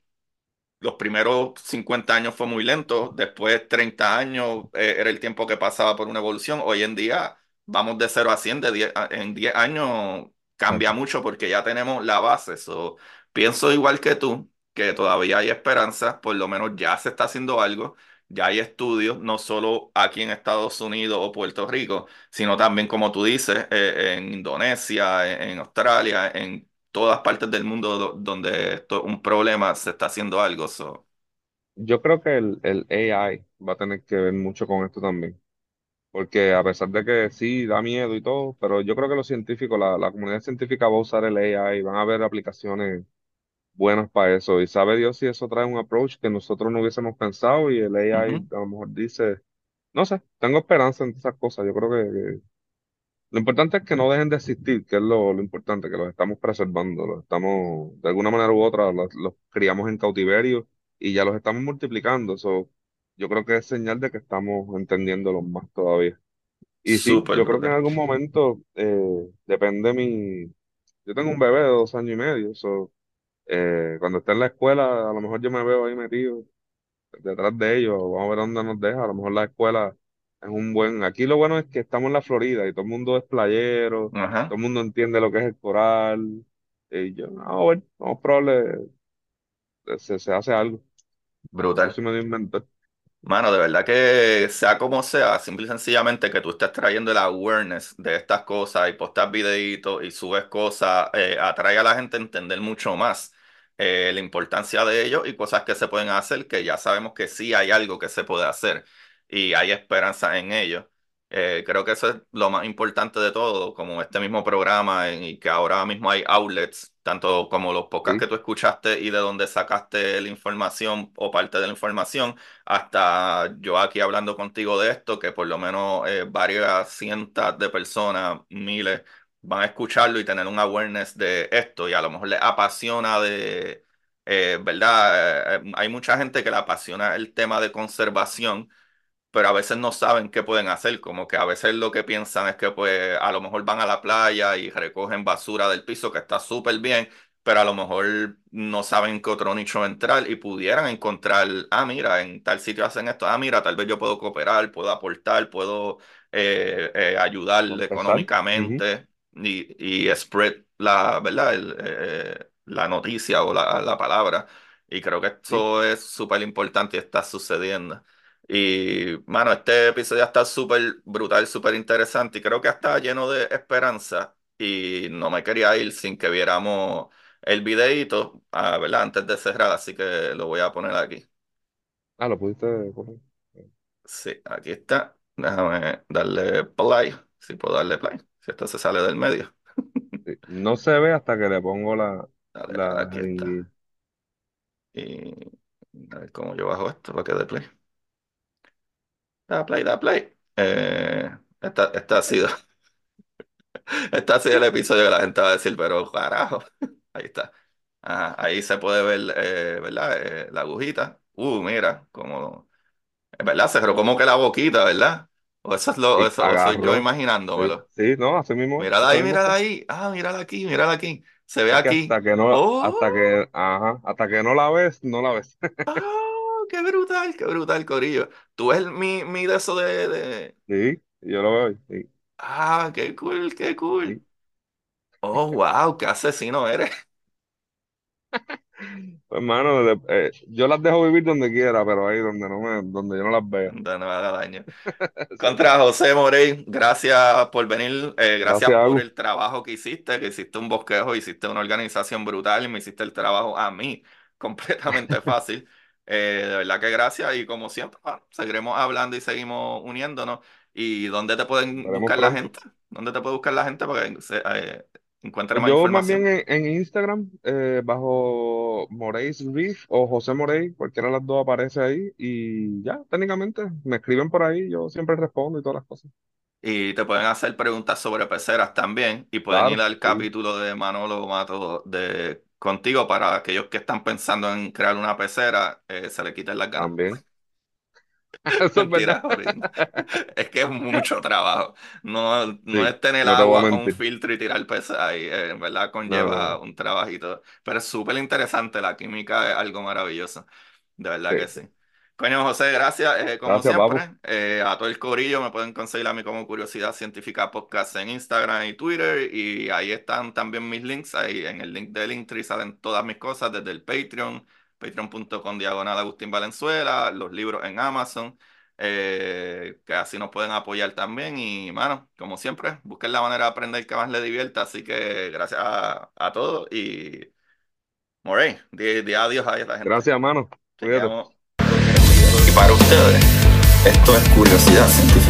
los primeros 50 años fue muy lento, después 30 años eh, era el tiempo que pasaba por una evolución. Hoy en día vamos de cero a 100 de 10 a- en 10 años cambia mucho porque ya tenemos la base. So, pienso igual que tú, que todavía hay esperanza, por lo menos ya se está haciendo algo, ya hay estudios, no solo aquí en Estados Unidos o Puerto Rico, sino también, como tú dices, eh, en Indonesia, en, Australia, en todas partes del mundo do- donde esto es un problema, se está haciendo algo. Yo creo que el, el AI va a tener que ver mucho con esto también. Porque a pesar de que sí da miedo y todo, pero yo creo que los científicos, la, la comunidad científica va a usar el AI, van a haber aplicaciones buenas para eso. Y sabe Dios si eso trae un approach que nosotros no hubiésemos pensado y el AI Ujú. a lo mejor dice, no sé, tengo esperanza en esas cosas. Yo creo que, Lo importante es que no dejen de existir, que es lo, lo importante, que los estamos preservando, los estamos, de alguna manera u otra, los, los criamos en cautiverio y ya los estamos multiplicando. So, yo creo que es señal de que estamos entendiéndolos más todavía. Y sí, Súper yo creo que en algún momento eh, depende mi... Yo tengo un bebé de dos años y medio, so, eh, cuando esté en la escuela, a lo mejor yo me veo ahí metido detrás de ellos, vamos a ver dónde nos deja, a lo mejor la escuela es un buen... Aquí lo bueno es que estamos en la Florida y todo el mundo es playero, Ajá. todo el mundo entiende lo que es el coral, y yo, no, ver, vamos, probable, se, se hace algo. Yo Brutal. soy medio inventor. Mano, de verdad que sea como sea, simple y sencillamente que tú estés trayendo el awareness de estas cosas y postas videitos y subes cosas, eh, atrae a la gente a entender mucho más eh, la importancia de ello y cosas que se pueden hacer, que ya sabemos que sí hay algo que se puede hacer y hay esperanza en ello. Eh, creo que eso es lo más importante de todo, como este mismo programa en- y que ahora mismo hay outlets, tanto como los podcasts Sí, que tú escuchaste y de donde sacaste la información o parte de la información hasta yo aquí hablando contigo de esto, que por lo menos eh, varias cientos de personas, miles, van a escucharlo y tener un awareness de esto y a lo mejor les apasiona de, eh, ¿verdad? Eh, eh, hay mucha gente que le apasiona el tema de conservación pero a veces no saben qué pueden hacer, como que a veces lo que piensan es que pues a lo mejor van a la playa y recogen basura del piso, que está súper bien, pero a lo mejor no saben qué otro nicho entrar y pudieran encontrar, ah, mira, en tal sitio hacen esto, ah, mira, tal vez yo puedo cooperar, puedo aportar, puedo eh, eh. Ujú, económicamente y, y spread la, ¿verdad? El, eh, la noticia o la, la palabra. Y creo que sí. eso es súper importante y está sucediendo. Y, mano, este episodio está súper brutal, súper interesante y creo que está lleno de esperanza. Y no me quería ir sin que viéramos el videíto, ah, ¿verdad? Antes de cerrar, así que lo voy a poner aquí. Ah, lo pudiste poner. Sí, aquí está. Déjame darle play, si puedo darle play, si esto se sale del medio. Sí, No se ve hasta que le pongo la, Dale, la, aquí y- a ver cómo yo bajo esto para que dé play. Da play, da play. Eh, esta, esta ha sido. Este ha sido el episodio que la gente va a decir, pero carajo. Ahí está. Ajá, ahí se puede ver, eh, ¿verdad? Eh, la agujita. Uh, mira, como, es verdad, cerró como que la boquita, ¿verdad? O eso es lo, y eso, soy yo agarró. Sí, imaginándomelo. sí, no, así mismo, Mírala ahí, mírala ahí. Ah, mírala aquí, mírala aquí. Se ve Es que aquí. hasta que no, Oh, hasta que, ajá, hasta que no la ves, no la ves. ah, qué brutal, qué brutal, Corillo. Tú ves mi, mi de eso de, de... Sí, yo lo veo. Sí, Ah, qué cool, qué cool. sí. Oh, wow, qué asesino eres. Pues, de- eh, yo las dejo vivir donde quiera, pero ahí donde no me, donde yo no las vea. No me haga daño. Contra José Morey, gracias por venir, eh, gracias Gracias, por Agus. el trabajo que hiciste, que hiciste un bosquejo, hiciste una organización brutal y me hiciste el trabajo a mí completamente fácil. Eh, de verdad que gracias y como siempre, bueno, seguiremos hablando y seguimos uniéndonos. ¿Y dónde te pueden veremos buscar la pronto. gente? ¿Dónde te puede buscar la gente para que se, eh, más yo más bien en, en Instagram, eh, bajo Moreis Reef o José Morey, cualquiera de las dos aparece ahí y ya, técnicamente, me escriben por ahí, yo siempre respondo y todas las cosas. Y te pueden hacer preguntas sobre peceras también y pueden ir al sí, capítulo de Manolo Mato de contigo para aquellos que están pensando en crear una pecera, eh, se le quiten las ganas. también. Mentira. Es que es mucho trabajo. No, no Sí, es tener no agua con un filtro y tirar peces ahí. eh, en verdad conlleva no. un trabajito. Pero es súper interesante. La química es algo maravilloso. De verdad Sí, que sí. Coño, José, gracias. eh, como Gracias, siempre, Eh, a todo el corillo me pueden conseguir a mí como Curiosidad Científica Podcast en Instagram y Twitter. Y ahí están también mis links. Ahí en el link de Linktree salen todas mis cosas desde el Patreon, patreon.com diagonal Agustín Valenzuela, los libros en Amazon eh, que así nos pueden apoyar también. Y, mano, como siempre, busquen la manera de aprender que más les divierta. Así que gracias a, a todos y, Morey, di, di adiós a la gente. Gracias, mano. Y para ustedes, esto es curiosidad científica.